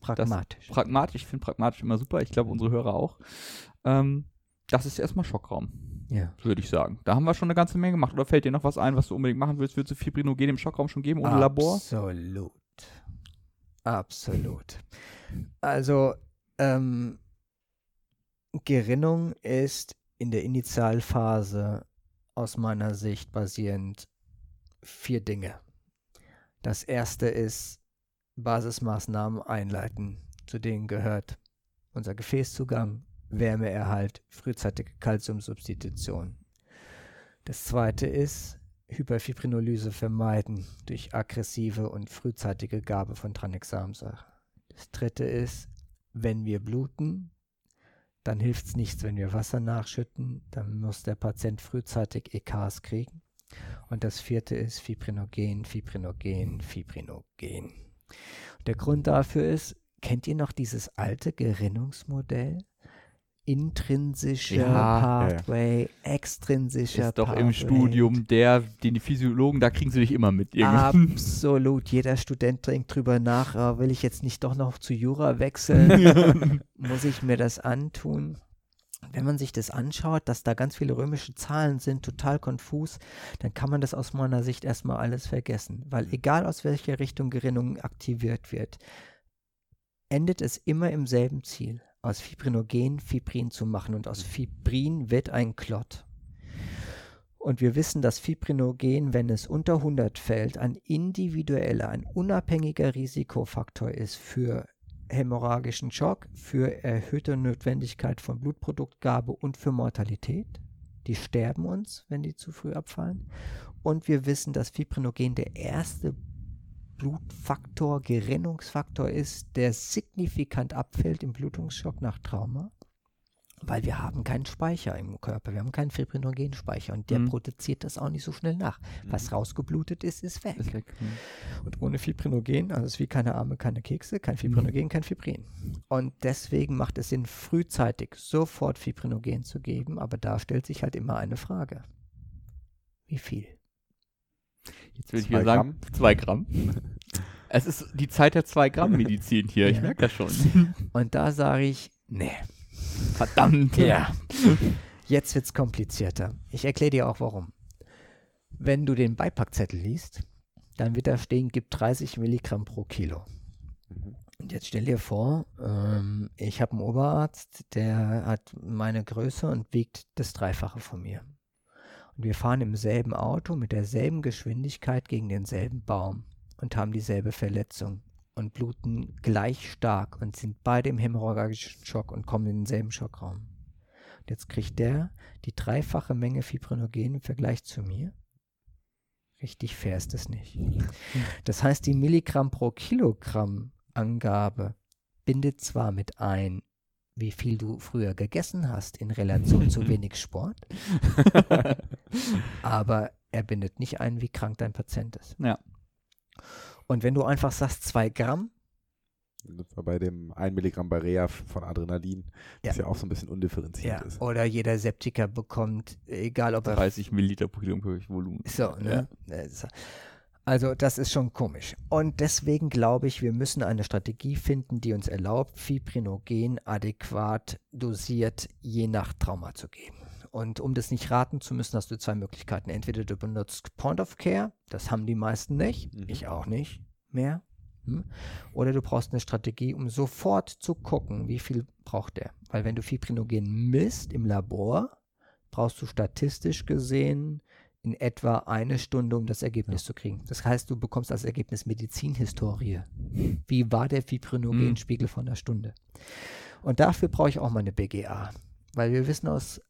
Pragmatisch. Pragmatisch, ich finde pragmatisch immer super, ich glaube unsere Hörer auch. Ähm, das ist erstmal Schockraum, ja. würde ich sagen. Da haben wir schon eine ganze Menge gemacht. Oder fällt dir noch was ein, was du unbedingt machen willst? Würdest du Fibrinogen im Schockraum schon geben ohne Labor? Absolut. Absolut. Also, ähm, Gerinnung ist in der Initialphase aus meiner Sicht basierend vier Dinge. Das erste ist Basismaßnahmen einleiten. Zu denen gehört unser Gefäßzugang, Wärmeerhalt, frühzeitige Kalziumsubstitution. Das zweite ist Hyperfibrinolyse vermeiden durch aggressive und frühzeitige Gabe von Tranexamsäure. Das dritte ist, wenn wir bluten, dann hilft es nichts, wenn wir Wasser nachschütten, dann muss der Patient frühzeitig EKs kriegen. Und das vierte ist Fibrinogen, Fibrinogen, Fibrinogen. Der Grund dafür ist, kennt ihr noch dieses alte Gerinnungsmodell? Intrinsischer Ja, ja, ja. Pathway, extrinsischer Ist doch Pathway. im Studium der, den die Physiologen, da kriegen sie dich immer mit. irgendwie. Absolut. Jeder Student denkt drüber nach, ah, will ich jetzt nicht doch noch zu Jura wechseln? Muss ich mir das antun? Wenn man sich das anschaut, dass da ganz viele römische Zahlen sind, total konfus, dann kann man das aus meiner Sicht erstmal alles vergessen. Weil egal aus welcher Richtung Gerinnung aktiviert wird, endet es immer im selben Ziel, aus Fibrinogen Fibrin zu machen. Und aus Fibrin wird ein Klott. Und wir wissen, dass Fibrinogen, wenn es unter 100 fällt, ein individueller, ein unabhängiger Risikofaktor ist für hämorrhagischen Schock, für erhöhte Notwendigkeit von Blutproduktgabe und für Mortalität. Die sterben uns, wenn die zu früh abfallen. Und wir wissen, dass Fibrinogen der erste Blutfaktor, Gerinnungsfaktor ist, der signifikant abfällt im Blutungsschock nach Trauma. Weil wir haben keinen Speicher im Körper, wir haben keinen Fibrinogenspeicher und der Mhm. produziert das auch nicht so schnell nach. Was rausgeblutet ist, ist weg. Ist weg. Hm. Und ohne Fibrinogen, also es ist wie keine Arme, keine Kekse, kein Fibrinogen, kein Fibrin. Und deswegen macht es Sinn, frühzeitig sofort Fibrinogen zu geben, aber da stellt sich halt immer eine Frage. Wie viel? Jetzt will ich wieder sagen, zwei Gramm. Es ist die Zeit der zwei Gramm Medizin hier, ich Ja. merke das schon. Und da sage ich, Nee. Verdammt. Ja. Jetzt wird's komplizierter. Ich erkläre dir auch warum. Wenn du den Beipackzettel liest, dann wird da stehen, gibt 30 Milligramm pro Kilo. Mhm. Und jetzt stell dir vor, ähm, ich habe einen Oberarzt, der hat meine Größe und wiegt das Dreifache von mir. Und wir fahren im selben Auto mit derselben Geschwindigkeit gegen denselben Baum und haben dieselbe Verletzung und bluten gleich stark und sind beide im hämorrhagischen Schock und kommen in denselben Schockraum. Und jetzt kriegt der die dreifache Menge Fibrinogen im Vergleich zu mir. Richtig fair ist das nicht. Das heißt, die Milligramm pro Kilogramm Angabe bindet zwar mit ein, wie viel du früher gegessen hast in Relation zu wenig Sport, aber er bindet nicht ein, wie krank dein Patient ist. Ja. Und wenn du einfach sagst, zwei Gramm, bei dem 1 Milligramm bei Rea von Adrenalin, das ja auch so ein bisschen undifferenziert ja, ist. oder jeder Septiker bekommt, egal ob er 30 Milliliter pro Kilo Volumen. So, ne? Das- Also das ist schon komisch. Und deswegen glaube ich, wir müssen eine Strategie finden, die uns erlaubt, Fibrinogen adäquat dosiert je nach Trauma zu geben. Und um das nicht raten zu müssen, hast du zwei Möglichkeiten. Entweder du benutzt Point of Care, das haben die meisten nicht, Mhm. ich auch nicht mehr. Hm? Oder du brauchst eine Strategie, um sofort zu gucken, wie viel braucht der. Weil wenn du Fibrinogen misst im Labor, brauchst du statistisch gesehen in etwa eine Stunde, um das Ergebnis zu kriegen. Das heißt, du bekommst als Ergebnis Medizinhistorie. Wie war der Fibrinogenspiegel von der Stunde? Und dafür brauche ich auch mal eine BGA. Weil wir wissen aus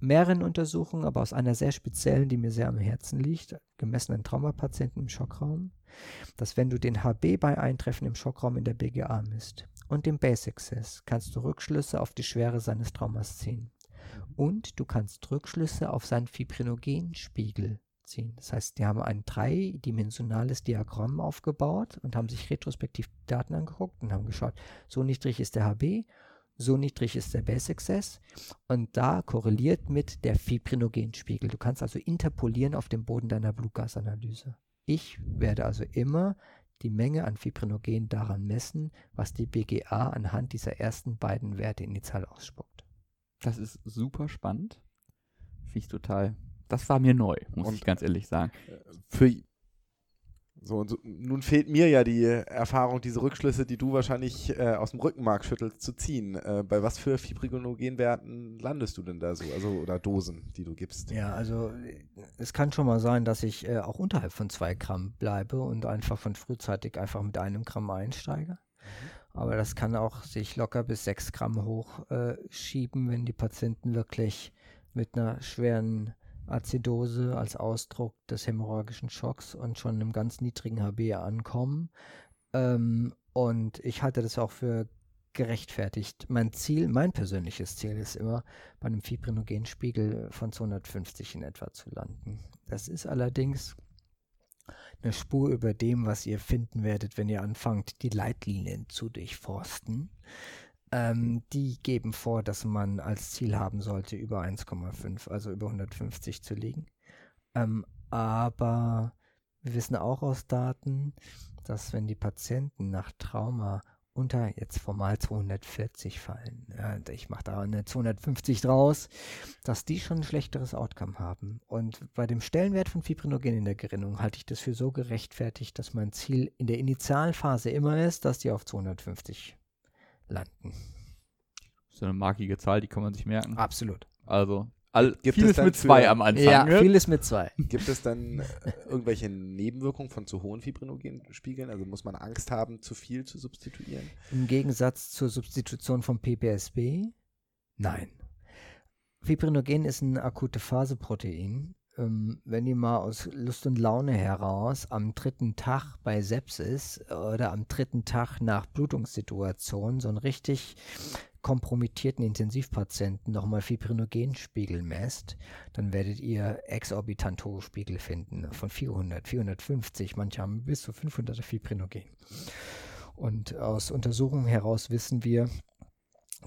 mehreren Untersuchungen, aber aus einer sehr speziellen, die mir sehr am Herzen liegt, gemessen an Traumapatienten im Schockraum, dass wenn du den HB bei Eintreffen im Schockraum in der BGA misst und den Basic Access, kannst du Rückschlüsse auf die Schwere seines Traumas ziehen. Und du kannst Rückschlüsse auf seinen Fibrinogenspiegel ziehen. Das heißt, die haben ein dreidimensionales Diagramm aufgebaut und haben sich retrospektiv Daten angeguckt und haben geschaut, so niedrig ist der HB, so niedrig ist der Basic Access und da korreliert mit der Fibrinogenspiegel. Du kannst also interpolieren auf dem Boden deiner Blutgasanalyse. Ich werde also immer die Menge an Fibrinogen daran messen, was die BGA anhand dieser ersten beiden Werte initial ausspuckt. Das ist super spannend. Finde ich total. Das war mir neu, muss Und- ich ganz ehrlich sagen. Für so, und so, nun fehlt mir ja die Erfahrung, diese Rückschlüsse, die du wahrscheinlich äh, aus dem Rückenmark schüttelst, zu ziehen. Äh, bei was für Fibrinogenwerten landest du denn da so? Also, oder Dosen, die du gibst? Ja, also äh, es kann schon mal sein, dass ich äh, auch unterhalb von zwei Gramm bleibe und einfach von frühzeitig einfach mit einem Gramm einsteige. Aber das kann auch sich locker bis sechs Gramm hochschieben, äh, wenn die Patienten wirklich mit einer schweren Azidose als Ausdruck des hämorrhagischen Schocks und schon einem ganz niedrigen HB ankommen. Ähm, und ich halte das auch für gerechtfertigt. Mein Ziel, mein persönliches Ziel ist immer, bei einem Fibrinogenspiegel von 250 in etwa zu landen. Das ist allerdings eine Spur über dem, was ihr finden werdet, wenn ihr anfangt, die Leitlinien zu durchforsten. Ähm, die geben vor, dass man als Ziel haben sollte, über 1,5, also über 150 zu liegen. Ähm, aber wir wissen auch aus Daten, dass wenn die Patienten nach Trauma unter jetzt formal 240 fallen, ich mache da eine 250 draus, dass die schon ein schlechteres Outcome haben. Und bei dem Stellenwert von Fibrinogen in der Gerinnung halte ich das für so gerechtfertigt, dass mein Ziel in der Initialphase immer ist, dass die auf 250 landen. So eine markige Zahl, die kann man sich merken. Absolut. Also, all, Gibt es vieles dann mit für- zwei am Anfang. Ja, ne? vieles mit zwei. Gibt es dann äh, irgendwelche Nebenwirkungen von zu hohen Fibrinogenspiegeln? Also muss man Angst haben, zu viel zu substituieren? Im Gegensatz zur Substitution von PPSB? Nein. Fibrinogen ist ein akute Phaseprotein. Ähm, wenn ihr mal aus Lust und Laune heraus am dritten Tag bei Sepsis oder am dritten Tag nach Blutungssituation so einen richtig kompromittierten Intensivpatienten nochmal Fibrinogenspiegel messt, dann werdet ihr exorbitant hohe Spiegel finden von 400, 450, manche haben bis zu 500 Fibrinogen. Und aus Untersuchungen heraus wissen wir,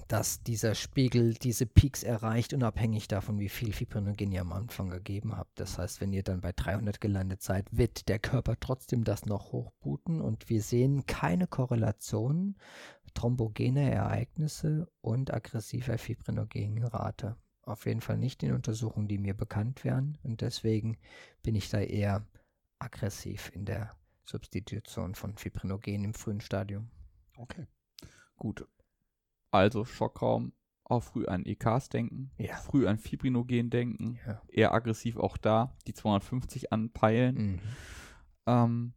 dass dieser Spiegel diese Peaks erreicht, unabhängig davon, wie viel Fibrinogen ihr am Anfang gegeben habt. Das heißt, wenn ihr dann bei 300 gelandet seid, wird der Körper trotzdem das noch hochbooten und wir sehen keine Korrelation thrombogene Ereignisse und aggressiver Fibrinogenrate. Auf jeden Fall nicht in Untersuchungen, die mir bekannt wären. Und deswegen bin ich da eher aggressiv in der Substitution von Fibrinogen im frühen Stadium. Okay. Gut. Also Schockraum, auch früh an EKs denken, Ja. früh an Fibrinogen denken, Ja. eher aggressiv auch da, die 250 anpeilen. Mhm. Ähm,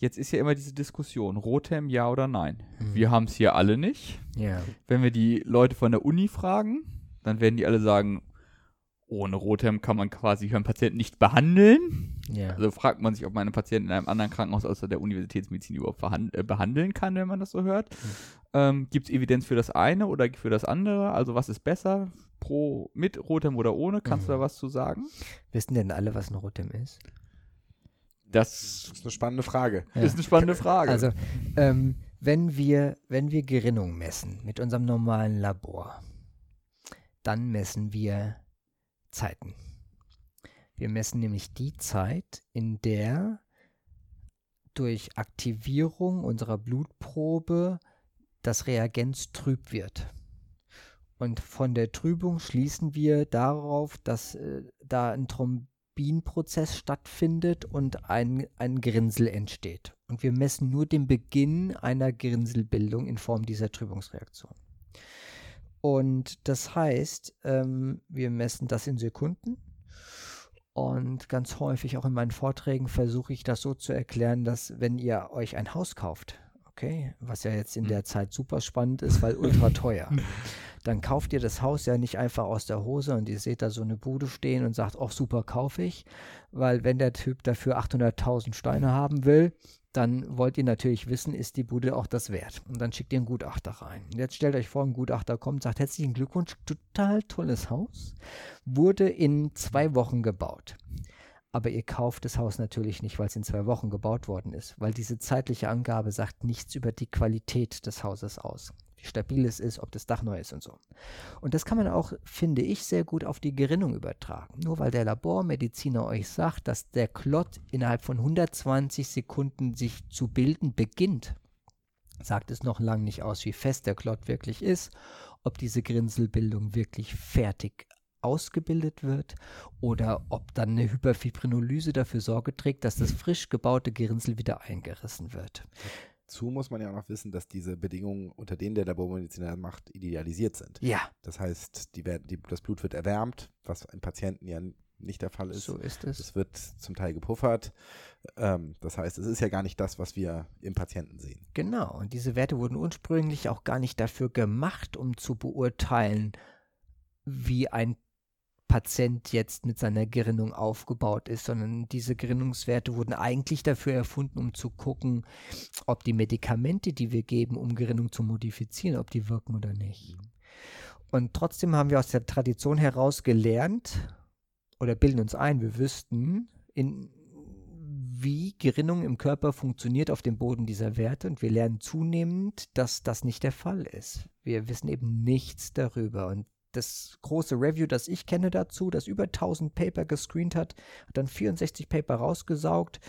jetzt ist ja immer diese Diskussion, Rotem ja oder nein. Mhm. Wir haben es hier alle nicht. Ja. Wenn wir die Leute von der Uni fragen, dann werden die alle sagen, ohne Rotem kann man quasi einen Patienten nicht behandeln. Ja. Also fragt man sich, ob man einen Patienten in einem anderen Krankenhaus außer der Universitätsmedizin überhaupt äh, behandeln kann, wenn man das so hört. Ähm, Gibt es Evidenz für das eine oder für das andere? Also was ist besser? Pro mit Rotem oder ohne? Kannst du Mhm. da was zu sagen? Wissen denn alle, was ein Rotem ist? Das Das ist eine spannende Frage. Ja. ist eine spannende Frage. Also, ähm, wenn, wir, wenn wir Gerinnung messen mit unserem normalen Labor, dann messen wir Zeiten. Wir messen nämlich die Zeit, in der durch Aktivierung unserer Blutprobe das Reagenz trüb wird. Und von der Trübung schließen wir darauf, dass äh, da ein Thrombinprozess stattfindet und ein, ein Grinnsel entsteht. Und wir messen nur den Beginn einer Grinnselbildung in Form dieser Trübungsreaktion. Und das heißt, ähm, wir messen das in Sekunden. Und ganz häufig auch in meinen Vorträgen versuche ich das so zu erklären, dass wenn ihr euch ein Haus kauft, okay, was ja jetzt in Mhm. der Zeit super spannend ist, weil ultra teuer, dann kauft ihr das Haus ja nicht einfach aus der Hose und ihr seht da so eine Bude stehen und sagt, ach super, kaufe ich, weil wenn der Typ dafür 800.000 Steine haben will, dann wollt ihr natürlich wissen, ist die Bude auch das wert. Und dann schickt ihr einen Gutachter rein. Und jetzt stellt euch vor, ein Gutachter kommt, sagt, herzlichen Glückwunsch, total tolles Haus, wurde in zwei Wochen gebaut. Aber ihr kauft das Haus natürlich nicht, weil es in zwei Wochen gebaut worden ist, weil diese zeitliche Angabe sagt nichts über die Qualität des Hauses aus. Wie stabil es ist, ob das Dach neu ist und so. Und das kann man auch, finde ich, sehr gut auf die Gerinnung übertragen. Nur weil der Labormediziner euch sagt, dass der Klott innerhalb von 120 Sekunden sich zu bilden beginnt, sagt es noch lange nicht aus, wie fest der Klott wirklich ist, ob diese Grinselbildung wirklich fertig ausgebildet wird oder ob dann eine Hyperfibrinolyse dafür Sorge trägt, dass das frisch gebaute Gerinnsel wieder eingerissen wird. Dazu muss man ja auch noch wissen, dass diese Bedingungen, unter denen der Labormediziner macht, idealisiert sind. Ja, Das heißt, die werden, die, das Blut wird erwärmt, was im Patienten ja nicht der Fall ist. so ist es. Es wird zum Teil gepuffert. Ähm, das heißt, es ist ja gar nicht das, was wir im Patienten sehen. Genau, und diese Werte wurden ursprünglich auch gar nicht dafür gemacht, um zu beurteilen, wie ein Patient jetzt mit seiner Gerinnung aufgebaut ist, sondern diese Gerinnungswerte wurden eigentlich dafür erfunden, um zu gucken, ob die Medikamente, die wir geben, um Gerinnung zu modifizieren, ob die wirken oder nicht. Und trotzdem haben wir aus der Tradition heraus gelernt oder bilden uns ein, wir wüssten, in, wie Gerinnung im Körper funktioniert auf dem Boden dieser Werte und wir lernen zunehmend, dass das nicht der Fall ist. Wir wissen eben nichts darüber und das große Review, das ich kenne dazu, das über 1000 Paper gescreent hat, hat dann 64 Paper rausgesaugt,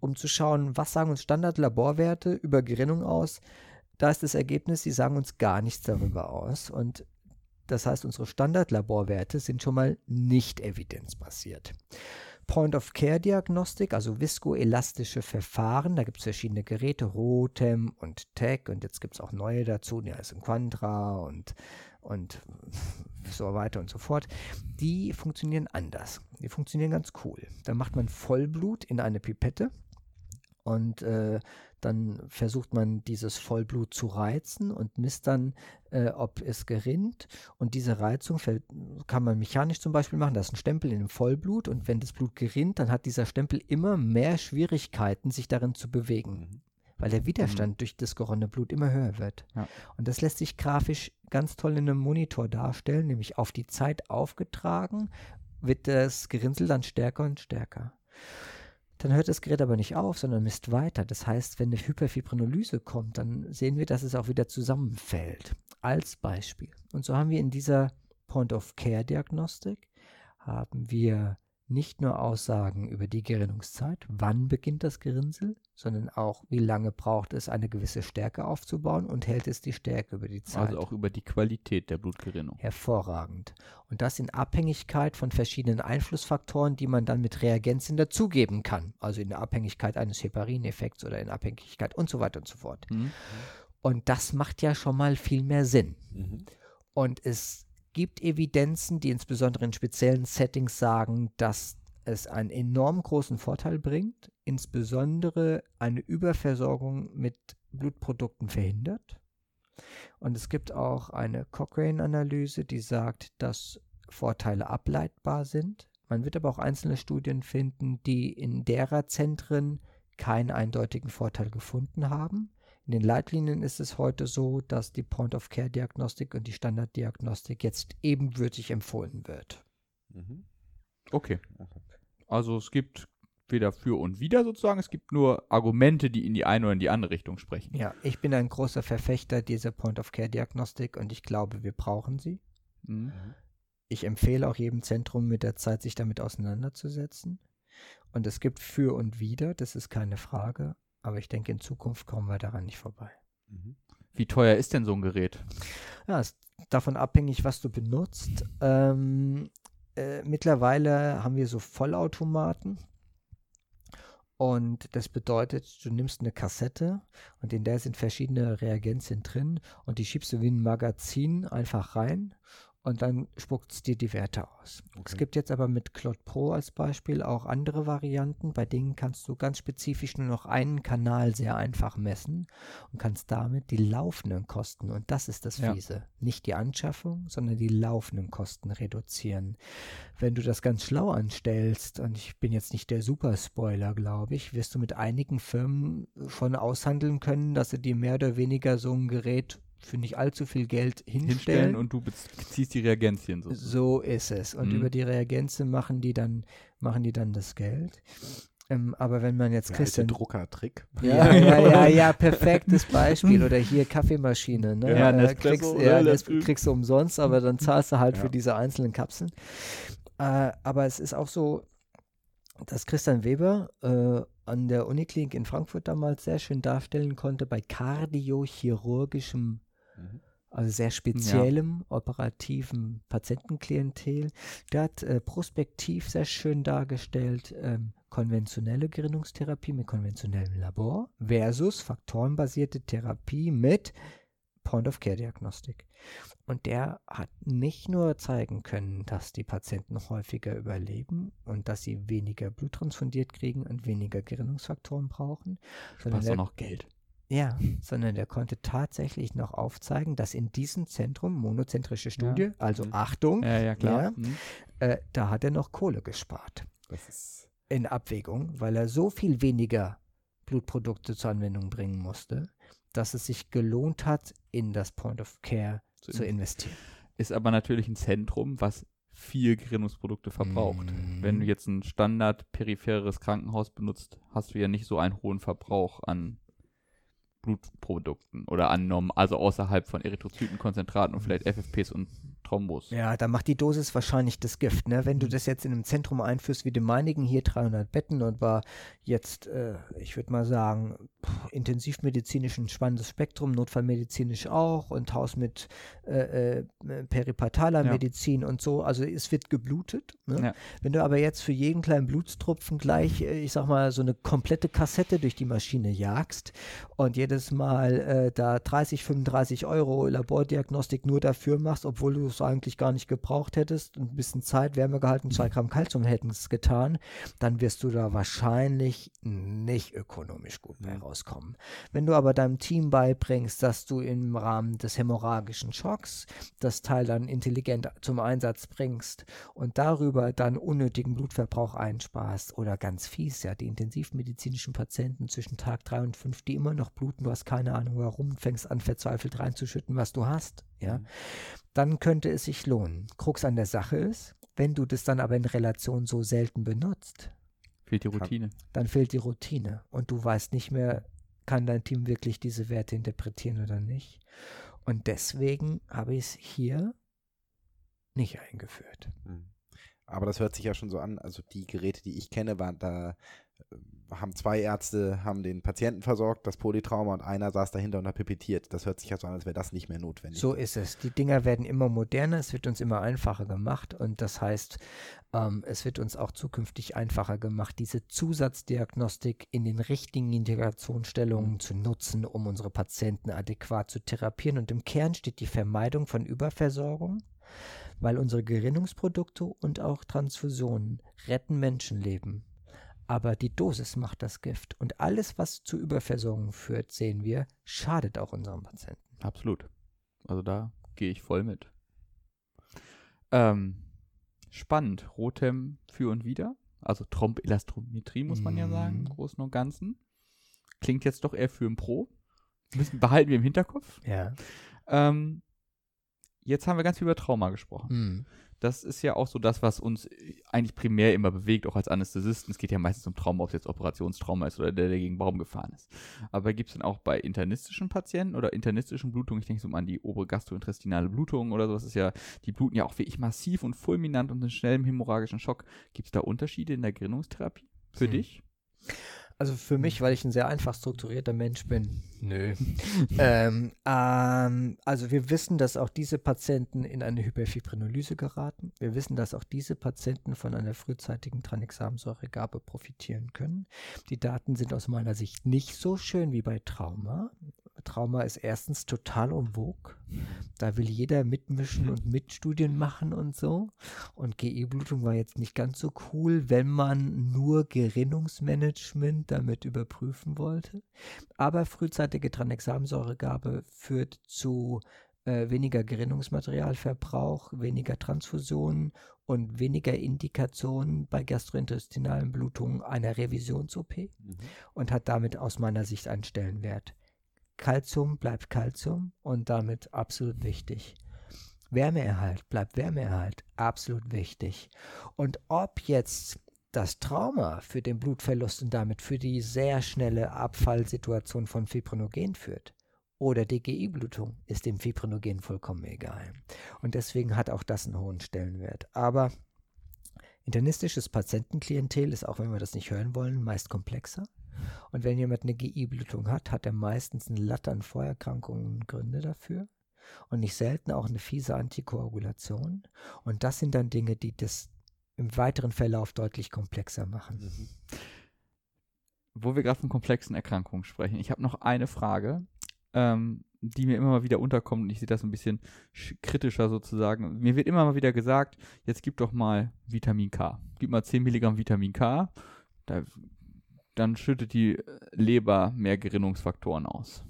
um zu schauen, was sagen uns Standardlaborwerte über Gerinnung aus. Da ist das Ergebnis, sie sagen uns gar nichts darüber aus. Und das heißt, unsere Standardlaborwerte sind schon mal nicht evidenzbasiert. Point-of-Care-Diagnostik, also viskoelastische Verfahren. Da gibt es verschiedene Geräte, Rotem und TEC und jetzt gibt es auch neue dazu, die heißen Quantra und, und so weiter und so fort. Die funktionieren anders. Die funktionieren ganz cool. Da macht man Vollblut in eine Pipette und äh, dann versucht man dieses Vollblut zu reizen und misst dann, äh, ob es gerinnt. Und diese Reizung kann man mechanisch zum Beispiel machen. Da ist ein Stempel in dem Vollblut und wenn das Blut gerinnt, dann hat dieser Stempel immer mehr Schwierigkeiten, sich darin zu bewegen, weil der Widerstand durch das geronnene Blut immer höher wird. Ja. Und das lässt sich grafisch ganz toll in einem Monitor darstellen, nämlich auf die Zeit aufgetragen, wird das Gerinnsel dann stärker und stärker. Dann hört das Gerät aber nicht auf, sondern misst weiter. Das heißt, wenn eine Hyperfibrinolyse kommt, dann sehen wir, dass es auch wieder zusammenfällt. Als Beispiel. Und so haben wir in dieser Point-of-Care-Diagnostik haben wir nicht nur Aussagen über die Gerinnungszeit, wann beginnt das Gerinnsel, sondern auch, wie lange braucht es, eine gewisse Stärke aufzubauen und hält es die Stärke über die Zeit. Also auch über die Qualität der Blutgerinnung. Hervorragend. Und das in Abhängigkeit von verschiedenen Einflussfaktoren, die man dann mit Reagenzien dazugeben kann. Also in Abhängigkeit eines Heparin-Effekts oder in Abhängigkeit und so weiter und so fort. Mhm. Und das macht ja schon mal viel mehr Sinn. Mhm. Und es gibt Evidenzen, die insbesondere in speziellen Settings sagen, dass es einen enorm großen Vorteil bringt, insbesondere eine Überversorgung mit Blutprodukten verhindert. Und es gibt auch eine Cochrane-Analyse, die sagt, dass Vorteile ableitbar sind. Man wird aber auch einzelne Studien finden, die in derer Zentren keinen eindeutigen Vorteil gefunden haben. In den Leitlinien ist es heute so, dass die Point-of-Care-Diagnostik und die Standarddiagnostik jetzt ebenbürtig empfohlen wird. Mhm. Okay. Also es gibt weder für und wider sozusagen, es gibt nur Argumente, die in die eine oder in die andere Richtung sprechen. Ja, ich bin ein großer Verfechter dieser Point-of-Care-Diagnostik und ich glaube, wir brauchen sie. Mhm. Ich empfehle auch jedem Zentrum mit der Zeit, sich damit auseinanderzusetzen. Und es gibt für und wider, das ist keine Frage. Aber ich denke, in Zukunft kommen wir daran nicht vorbei. Mhm. Wie teuer ist denn so ein Gerät? Ja, ist davon abhängig, was du benutzt. Ähm, äh, mittlerweile haben wir so Vollautomaten. Und das bedeutet, du nimmst eine Kassette und in der sind verschiedene Reagenzien drin und die schiebst du wie ein Magazin einfach rein und dann spuckt es dir die Werte aus. Es Okay. gibt jetzt aber mit Cloud Pro als Beispiel auch andere Varianten, bei denen kannst du ganz spezifisch nur noch einen Kanal sehr einfach messen und kannst damit die laufenden Kosten, und das ist das Ja. Fiese, nicht die Anschaffung, sondern die laufenden Kosten reduzieren. Wenn du das ganz schlau anstellst, und ich bin jetzt nicht der Superspoiler, glaube ich, wirst du mit einigen Firmen schon aushandeln können, dass sie dir mehr oder weniger so ein Gerät für nicht allzu viel Geld hinstellen. Hinstellen und du beziehst die Reagenzien so. So ist es. Und Mhm. über die Reagenzien machen die dann, machen die dann das Geld. Ähm, aber wenn man jetzt alte Christian. Druckertrick. Ja, ja, ja, ja, perfektes Beispiel. Oder hier Kaffeemaschine. Ne? Ja, Äh, kriegst, ja. Nes- kriegst du umsonst, aber dann zahlst du halt Ja. für diese einzelnen Kapseln. Äh, aber es ist auch so, dass Christian Weber äh, an der Uniklinik in Frankfurt damals sehr schön darstellen konnte bei kardiochirurgischem Mhm. Also sehr speziellem operativen Patientenklientel. Der hat äh, prospektiv sehr schön dargestellt ähm, konventionelle Gerinnungstherapie mit konventionellem Labor versus faktorenbasierte Therapie mit Point-of-Care-Diagnostik. Und der hat nicht nur zeigen können, dass die Patienten häufiger überleben und dass sie weniger Blut transfundiert kriegen und weniger Gerinnungsfaktoren brauchen, sondern auch noch Geld. Ja, sondern der konnte tatsächlich noch aufzeigen, dass in diesem Zentrum, monozentrische Studie, also Mhm. Achtung, Ja, ja, klar. Ja. Mhm. äh, da hat er noch Kohle gespart. Das ist In Abwägung, weil er so viel weniger Blutprodukte zur Anwendung bringen musste, dass es sich gelohnt hat, in das Point of Care Zu zu investieren. Ist aber natürlich ein Zentrum, was viel Gerinnungsprodukte verbraucht. Mhm. Wenn du jetzt ein standard peripheres Krankenhaus benutzt, hast du ja nicht so einen hohen Verbrauch an Blutprodukten oder an also außerhalb von Erythrozytenkonzentraten und vielleicht FFPs und Thrombus. Ja, da macht die Dosis wahrscheinlich das Gift. Ne? Wenn du das jetzt in einem Zentrum einführst wie dem meinigen, hier 300 Betten und war jetzt, äh, ich würde mal sagen, pff, intensivmedizinisch ein spannendes Spektrum, notfallmedizinisch auch und Haus mit äh, äh, peripataler Ja. Medizin und so. Also es wird geblutet. Ne? Ja. Wenn du aber jetzt für jeden kleinen Blutstropfen gleich, äh, ich sag mal, so eine komplette Kassette durch die Maschine jagst und jedes Mal äh, da 30, 35 Euro Labordiagnostik nur dafür machst, obwohl du es eigentlich gar nicht gebraucht hättest, ein bisschen Zeit, Wärme gehalten, zwei Gramm Kalzium hätten es getan, dann wirst du da wahrscheinlich nicht ökonomisch gut bei Mhm. rauskommen. Wenn du aber deinem Team beibringst, dass du im Rahmen des hämorrhagischen Schocks das Teil dann intelligent zum Einsatz bringst und darüber dann unnötigen Blutverbrauch einsparst oder ganz fies, ja, die intensivmedizinischen Patienten zwischen Tag 3 und 5, die immer noch bluten, du hast keine Ahnung warum, fängst an verzweifelt reinzuschütten, was du hast, ja, Mhm. dann könnte es sich lohnen. Krux an der Sache ist, wenn du das dann aber in Relation so selten benutzt, Fehlt die Routine. dann fehlt die Routine und du weißt nicht mehr, kann dein Team wirklich diese Werte interpretieren oder nicht. Und deswegen habe ich es hier nicht eingeführt. Mhm. Aber das hört sich ja schon so an. Also die Geräte, die ich kenne, waren da haben zwei Ärzte haben den Patienten versorgt, das Polytrauma und einer saß dahinter und hat pipettiert. Das hört sich ja so an, als wäre das nicht mehr notwendig. So ist es. Die Dinger werden immer moderner, es wird uns immer einfacher gemacht und das heißt, ähm, es wird uns auch zukünftig einfacher gemacht, diese Zusatzdiagnostik in den richtigen Integrationsstellungen zu nutzen, um unsere Patienten adäquat zu therapieren. Und im Kern steht die Vermeidung von Überversorgung weil unsere Gerinnungsprodukte und auch Transfusionen retten Menschenleben. Aber die Dosis macht das Gift. Und alles, was zu Überversorgung führt, sehen wir, schadet auch unseren Patienten. Absolut. Also da gehe ich voll mit. Ähm, spannend. Rotem für und wieder. Also Trombelastometrie muss man ja sagen, im Mhm. Großen und Ganzen. Klingt jetzt doch eher für ein Pro. Müssen, behalten wir im Hinterkopf. Ja. Ähm, jetzt haben wir ganz viel über Trauma gesprochen. Hm. Das ist ja auch so das, was uns eigentlich primär immer bewegt, auch als Anästhesisten. Es geht ja meistens um Trauma, ob es jetzt Operationstrauma ist oder der, der gegen Baum gefahren ist. Aber gibt es denn auch bei internistischen Patienten oder internistischen Blutungen, ich denke so an die obere gastrointestinale Blutung oder sowas, ist ja, die bluten ja auch wirklich massiv und fulminant und einen schnellen hämorrhagischen Schock. Gibt es da Unterschiede in der Gerinnungstherapie für Hm. dich? Also für mich, weil ich ein sehr einfach strukturierter Mensch bin. Nö. ähm, ähm, also wir wissen, dass auch diese Patienten in eine Hyperfibrinolyse geraten. Wir wissen, dass auch diese Patienten von einer frühzeitigen Tranexamsäuregabe profitieren können. Die Daten sind aus meiner Sicht nicht so schön wie bei Trauma. Trauma ist erstens total vogue. Da will jeder mitmischen und Mitstudien machen und so. Und GI-Blutung war jetzt nicht ganz so cool, wenn man nur Gerinnungsmanagement damit überprüfen wollte. Aber frühzeitige Tranexamsäuregabe führt zu äh, weniger Gerinnungsmaterialverbrauch, weniger Transfusionen und weniger Indikationen bei gastrointestinalen Blutungen einer Revisions-OP Mhm. und hat damit aus meiner Sicht einen Stellenwert. Calcium bleibt Calcium und damit absolut wichtig. Wärmeerhalt bleibt Wärmeerhalt absolut wichtig. Und ob jetzt das Trauma für den Blutverlust und damit für die sehr schnelle Abfallsituation von Fibrinogen führt oder DGI-Blutung, ist dem Fibrinogen vollkommen egal. Und deswegen hat auch das einen hohen Stellenwert. Aber internistisches Patientenklientel ist, auch wenn wir das nicht hören wollen, meist komplexer. Und wenn jemand eine GI-Blutung hat, hat er meistens eine Latte an Vorerkrankungen und Gründe dafür. Und nicht selten auch eine fiese Antikoagulation. Und das sind dann Dinge, die das im weiteren Verlauf deutlich komplexer machen. Mhm. Wo wir gerade von komplexen Erkrankungen sprechen. Ich habe noch eine Frage, ähm, die mir immer mal wieder unterkommt und ich sehe das ein bisschen sch- kritischer sozusagen. Mir wird immer mal wieder gesagt, jetzt gib doch mal Vitamin K. Gib mal 10 Milligramm Vitamin K, da, dann schüttet die Leber mehr Gerinnungsfaktoren aus.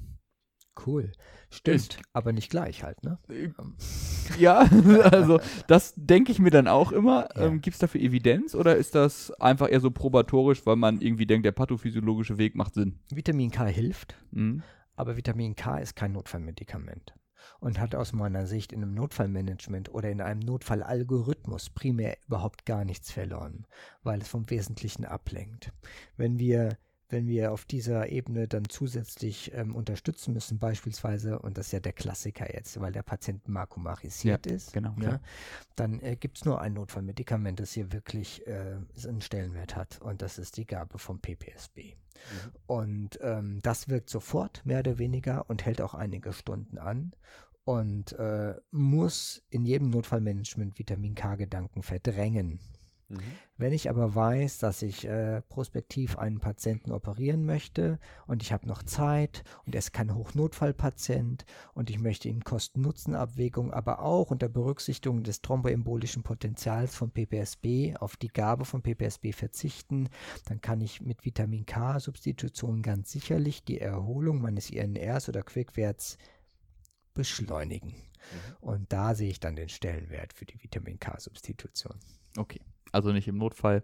Cool. Stimmt, Ist- aber nicht gleich halt, ne? Ja, also das denke ich mir dann auch immer. Ja. Ähm, Gibt es dafür Evidenz oder ist das einfach eher so probatorisch, weil man irgendwie denkt, der pathophysiologische Weg macht Sinn? Vitamin K hilft, Mhm. aber Vitamin K ist kein Notfallmedikament und hat aus meiner Sicht in einem Notfallmanagement oder in einem Notfallalgorithmus primär überhaupt gar nichts verloren, weil es vom Wesentlichen ablenkt. Wenn wir wenn wir auf dieser Ebene dann zusätzlich ähm, unterstützen müssen, beispielsweise, und das ist ja der Klassiker jetzt, weil der Patient markomarisiert ist, genau, ja, klar. dann äh, gibt es nur ein Notfallmedikament, das hier wirklich äh, einen Stellenwert hat, und das ist die Gabe vom PPSB. Und ähm, das wirkt sofort, mehr oder weniger, und hält auch einige Stunden an und äh, muss in jedem Notfallmanagement Vitamin K-Gedanken verdrängen. Mhm. Wenn ich aber weiß, dass ich äh, prospektiv einen Patienten operieren möchte und ich habe noch Zeit und er ist kein Hochnotfallpatient und ich möchte in Kosten-Nutzen-Abwägung, aber auch unter Berücksichtigung des thromboembolischen Potenzials von PPSB auf die Gabe von PPSB verzichten, dann kann ich mit Vitamin K-Substitution ganz sicherlich die Erholung meines INRs oder Quickwerts beschleunigen. Und da sehe ich dann den Stellenwert für die Vitamin K-Substitution. Okay, also nicht im Notfall.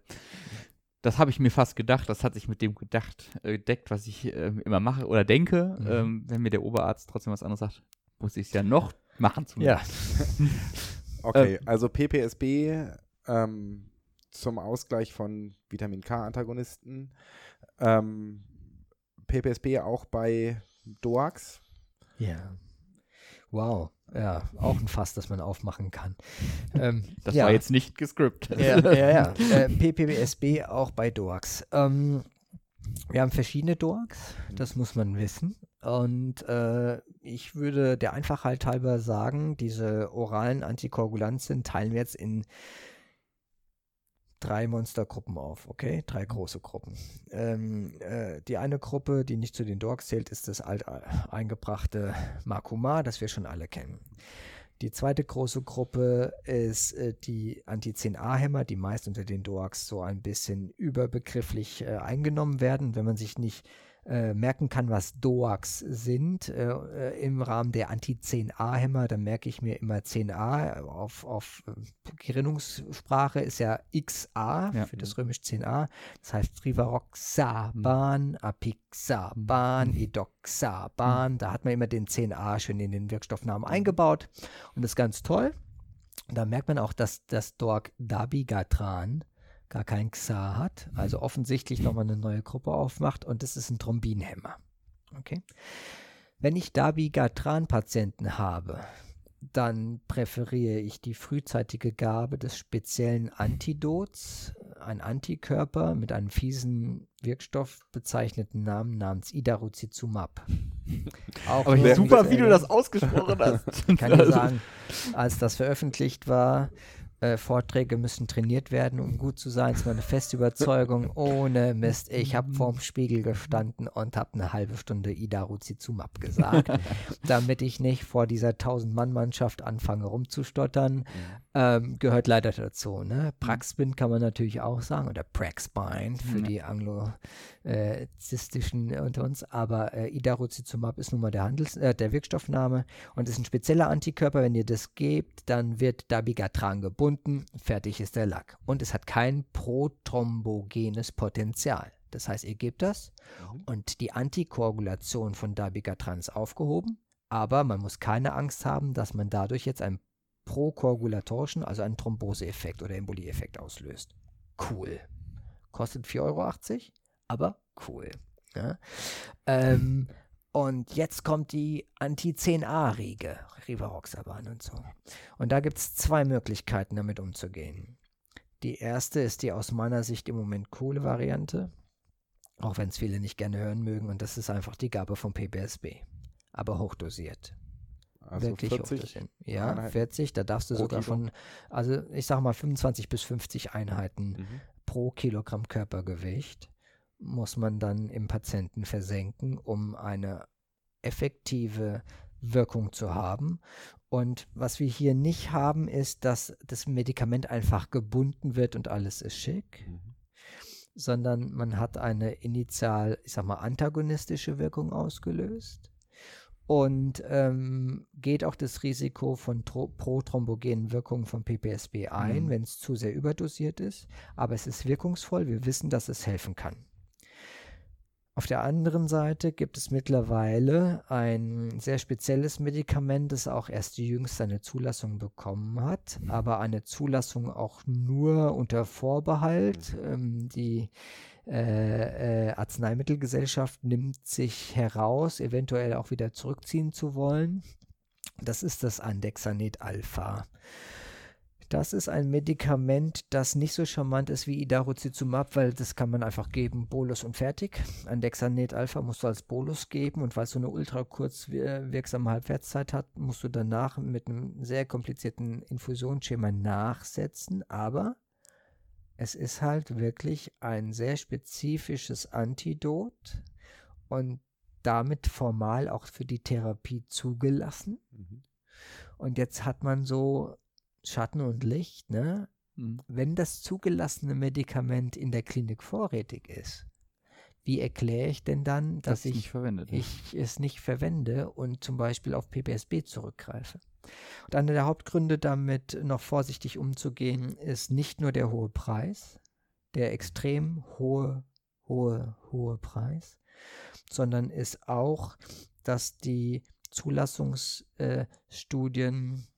Das habe ich mir fast gedacht. Das hat sich mit dem gedacht, äh, gedeckt, was ich ähm, immer mache oder denke. Mhm. Ähm, wenn mir der Oberarzt trotzdem was anderes sagt, muss ich es ja noch machen. Zum Ja. Okay, also PPSB ähm, zum Ausgleich von Vitamin K-Antagonisten. Ähm, PPSB auch bei DOAX. Ja. Wow. Ja, auch ein Fass, das man aufmachen kann. Ähm, Das ja. war jetzt nicht gescriptet. Ja, ja, ja. Äh, PPSB auch bei DOAX. Ähm, wir haben verschiedene DOAX, das muss man wissen. Und äh, ich würde der Einfachheit halber sagen, diese oralen Antikoagulantien teilen wir jetzt in drei Monstergruppen auf, okay? Drei große Gruppen. Ähm, äh, die eine Gruppe, die nicht zu den DOAX zählt, ist das alt äh, eingebrachte Makuma, das wir schon alle kennen. Die zweite große Gruppe ist äh, die Anti-10A-Hämmer, die meist unter den DOAX so ein bisschen überbegrifflich äh, eingenommen werden. Wenn man sich nicht äh, merken kann, was DOAX sind äh, äh, im Rahmen der Anti-10A-Hämmer, dann merke ich mir immer 10A auf, auf äh, Gerinnungssprache ist ja XA Ja. für das römisch 10A. Das heißt Rivaroxaban, Apixaban, Edoxaban. Da hat man immer den 10A schön in den Wirkstoffnamen eingebaut und das ist ganz toll. Und da merkt man auch, dass das Dork Dabigatran gar kein XA hat, also offensichtlich nochmal eine neue Gruppe aufmacht und das ist ein Thrombinhemmer. Okay? Wenn ich Dabigatran-Patienten habe, dann präferiere ich die frühzeitige Gabe des speziellen Antidots, ein Antikörper mit einem fiesen Wirkstoff bezeichneten Namen namens Idarucizumab. Auch Aber super, wie du das ausgesprochen hast. Ich kann dir sagen, als das veröffentlicht war, äh, Vorträge müssen trainiert werden, um gut zu sein. Das ist meine feste Überzeugung. Ohne Mist. Ich habe vorm Spiegel gestanden und habe eine halbe Stunde Idaruzizumab gesagt, damit ich nicht vor dieser 1000-Mann-Mannschaft anfange rumzustottern. Ähm, gehört leider dazu. Ne? Praxbin kann man natürlich auch sagen oder Praxbine für Ja. die anglozistischen unter uns. Aber äh, Idaruzizumab ist nun mal der, Handels äh, der Wirkstoffname und ist ein spezieller Antikörper. Wenn ihr das gebt, dann wird Dabigatran gebunden. Fertig ist der Lack. Und es hat kein prothrombogenes Potenzial. Das heißt, ihr gebt das und die Antikoagulation von Dabigatran ist aufgehoben. Aber man muss keine Angst haben, dass man dadurch jetzt einen prokoagulatorischen, also einen Thromboseeffekt oder Embolieeffekt auslöst. Cool. Kostet 4,80 Euro, aber cool. Ja? Ähm, und jetzt kommt die Anti-10A-Riege, Rivaroxaban und so. Und da gibt es zwei Möglichkeiten, damit umzugehen. Die erste ist die aus meiner Sicht im Moment coole Variante, auch wenn es viele nicht gerne hören mögen, und das ist einfach die Gabe vom PBSB. Aber hochdosiert. Also Wirklich 40 hochdosiert. Ja, Einheiten 40, da darfst du sogar Kilo. von, also ich sag mal 25 bis 50 Einheiten Mhm. pro Kilogramm Körpergewicht muss man dann im Patienten versenken, um eine effektive Wirkung zu haben. Und was wir hier nicht haben, ist, dass das Medikament einfach gebunden wird und alles ist schick, Mhm. sondern man hat eine initial, ich sag mal, antagonistische Wirkung ausgelöst und ähm, geht auch das Risiko von prothrombogenen Wirkungen von PPSB ein, Mhm. wenn es zu sehr überdosiert ist. Aber es ist wirkungsvoll. Wir wissen, dass es helfen kann. Auf der anderen Seite gibt es mittlerweile ein sehr spezielles Medikament, das auch erst jüngst eine Zulassung bekommen hat, aber eine Zulassung auch nur unter Vorbehalt. Ähm, die äh, äh, Arzneimittelgesellschaft nimmt sich heraus, eventuell auch wieder zurückziehen zu wollen. Das ist das Andexanet Alpha. Das ist ein Medikament, das nicht so charmant ist wie Idarucizumab, weil das kann man einfach geben, Bolus und fertig. Andexanet Alpha musst du als Bolus geben und weil es so eine ultra kurz wir- wirksame Halbwertszeit hat, musst du danach mit einem sehr komplizierten Infusionsschema nachsetzen, aber es ist halt wirklich ein sehr spezifisches Antidot und damit formal auch für die Therapie zugelassen. Mhm. Und jetzt hat man so Schatten und Licht, ne? Mhm. Wenn das zugelassene Medikament in der Klinik vorrätig ist, wie erkläre ich denn dann, dass Das ich ich es nicht verwende und zum Beispiel auf PPSB zurückgreife. Und einer der Hauptgründe, damit noch vorsichtig umzugehen, ist nicht nur der hohe Preis, der extrem hohe, hohe, hohe Preis, sondern ist auch, dass die Zulassungsstudien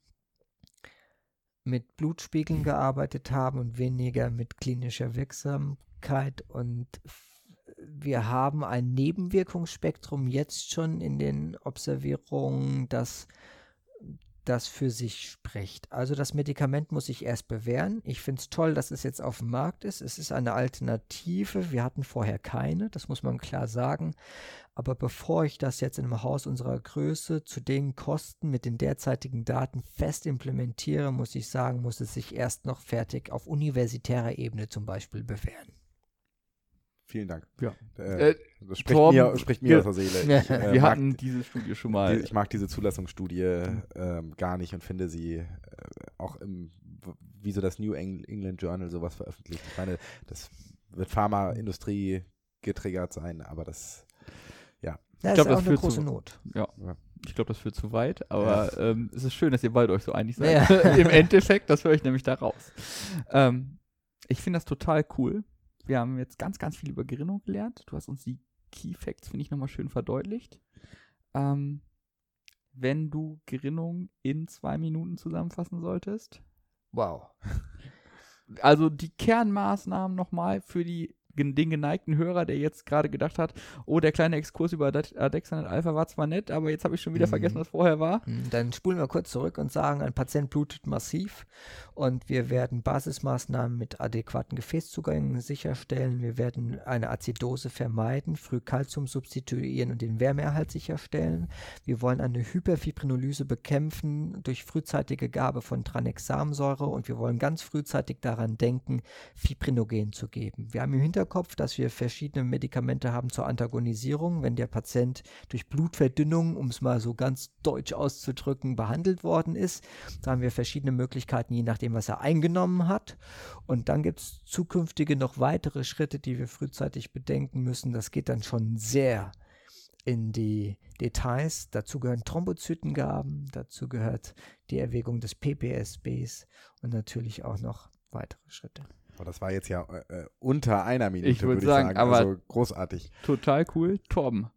mit Blutspiegeln gearbeitet haben und weniger mit klinischer Wirksamkeit. Und wir haben ein Nebenwirkungsspektrum jetzt schon in den Observierungen, das das für sich spricht. Also das Medikament muss sich erst bewähren. Ich finde es toll, dass es jetzt auf dem Markt ist. Es ist eine Alternative. Wir hatten vorher keine, das muss man klar sagen. Aber bevor ich das jetzt in einem Haus unserer Größe zu den Kosten mit den derzeitigen Daten fest implementiere, muss ich sagen, muss es sich erst noch fertig auf universitärer Ebene zum Beispiel bewähren. Vielen Dank. Ja. Äh, Äh, das spricht Torben, mir, spricht mir wir- aus der Seele. Ich, äh, Wir mag, hatten diese Studie schon mal. die, ich mag diese Zulassungsstudie ähm, gar nicht und finde sie äh, auch im, w- wie so das New Eng- England Journal sowas veröffentlicht. Ich meine, das wird Pharmaindustrie getriggert sein, aber das, Ja, Ich ist glaub, auch das eine führt große zu- Not. Ja. Ja. Ich glaube, das führt zu weit, aber ähm, es ist schön, dass ihr beide euch so einig seid. Ja. Im Endeffekt, das höre ich nämlich da raus. Ähm, ich finde das total cool. Wir haben jetzt ganz, ganz viel über Gerinnung gelernt. Du hast uns die Key Facts, finde ich, nochmal schön verdeutlicht. Ähm, wenn du Gerinnung in zwei Minuten zusammenfassen solltest, Wow. also die Kernmaßnahmen nochmal für die, den geneigten Hörer, der jetzt gerade gedacht hat, oh, der kleine Exkurs über Ade- Adexanet Alpha war zwar nett, aber jetzt habe ich schon wieder Mhm. vergessen, was vorher war. Hm, Dann spulen wir kurz zurück und sagen, ein Patient blutet massiv und wir werden Basismaßnahmen mit adäquaten Gefäßzugängen sicherstellen. Wir werden eine Azidose vermeiden, früh Calcium substituieren und den Wärmeerhalt sicherstellen. Wir wollen eine Hyperfibrinolyse bekämpfen durch frühzeitige Gabe von Tranexamsäure und wir wollen ganz frühzeitig daran denken, Fibrinogen zu geben. Wir haben im Hinterkopf, dass wir verschiedene Medikamente haben zur Antagonisierung, wenn der Patient durch Blutverdünnung, um es mal so ganz deutsch auszudrücken, behandelt worden ist. Da haben wir verschiedene Möglichkeiten, je nachdem, was er eingenommen hat. Und dann gibt es zukünftige noch weitere Schritte, die wir frühzeitig bedenken müssen. Das geht dann schon sehr in die Details. Dazu gehören Thrombozytengaben, dazu gehört die Erwägung des PPSBs und natürlich auch noch weitere Schritte. Aber das war jetzt ja äh, äh, unter einer Minute, Ich würd würde ich sagen, sagen. aber- also großartig. Total cool. Torben,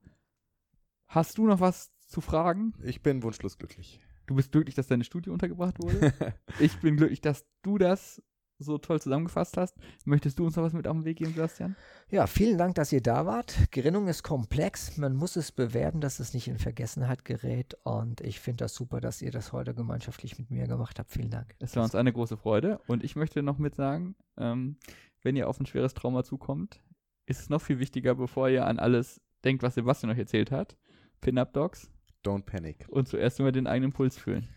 hast du noch was zu fragen? Ich bin wunschlos glücklich. Du bist glücklich, dass deine Studie untergebracht wurde. ich bin glücklich, dass du das so toll zusammengefasst hast. Möchtest du uns noch was mit auf den Weg geben, Sebastian? Ja, vielen Dank, dass ihr da wart. Gerinnung ist komplex. Man muss es bewerben, dass es nicht in Vergessenheit gerät. Und ich finde das super, dass ihr das heute gemeinschaftlich mit mir gemacht habt. Vielen Dank. Es war uns eine große Freude. Und ich möchte noch mit sagen, ähm, wenn ihr auf ein schweres Trauma zukommt, ist es noch viel wichtiger, bevor ihr an alles denkt, was Sebastian euch erzählt hat. Pin-Up Dogs Don't panic. und zuerst immer den eigenen Puls fühlen.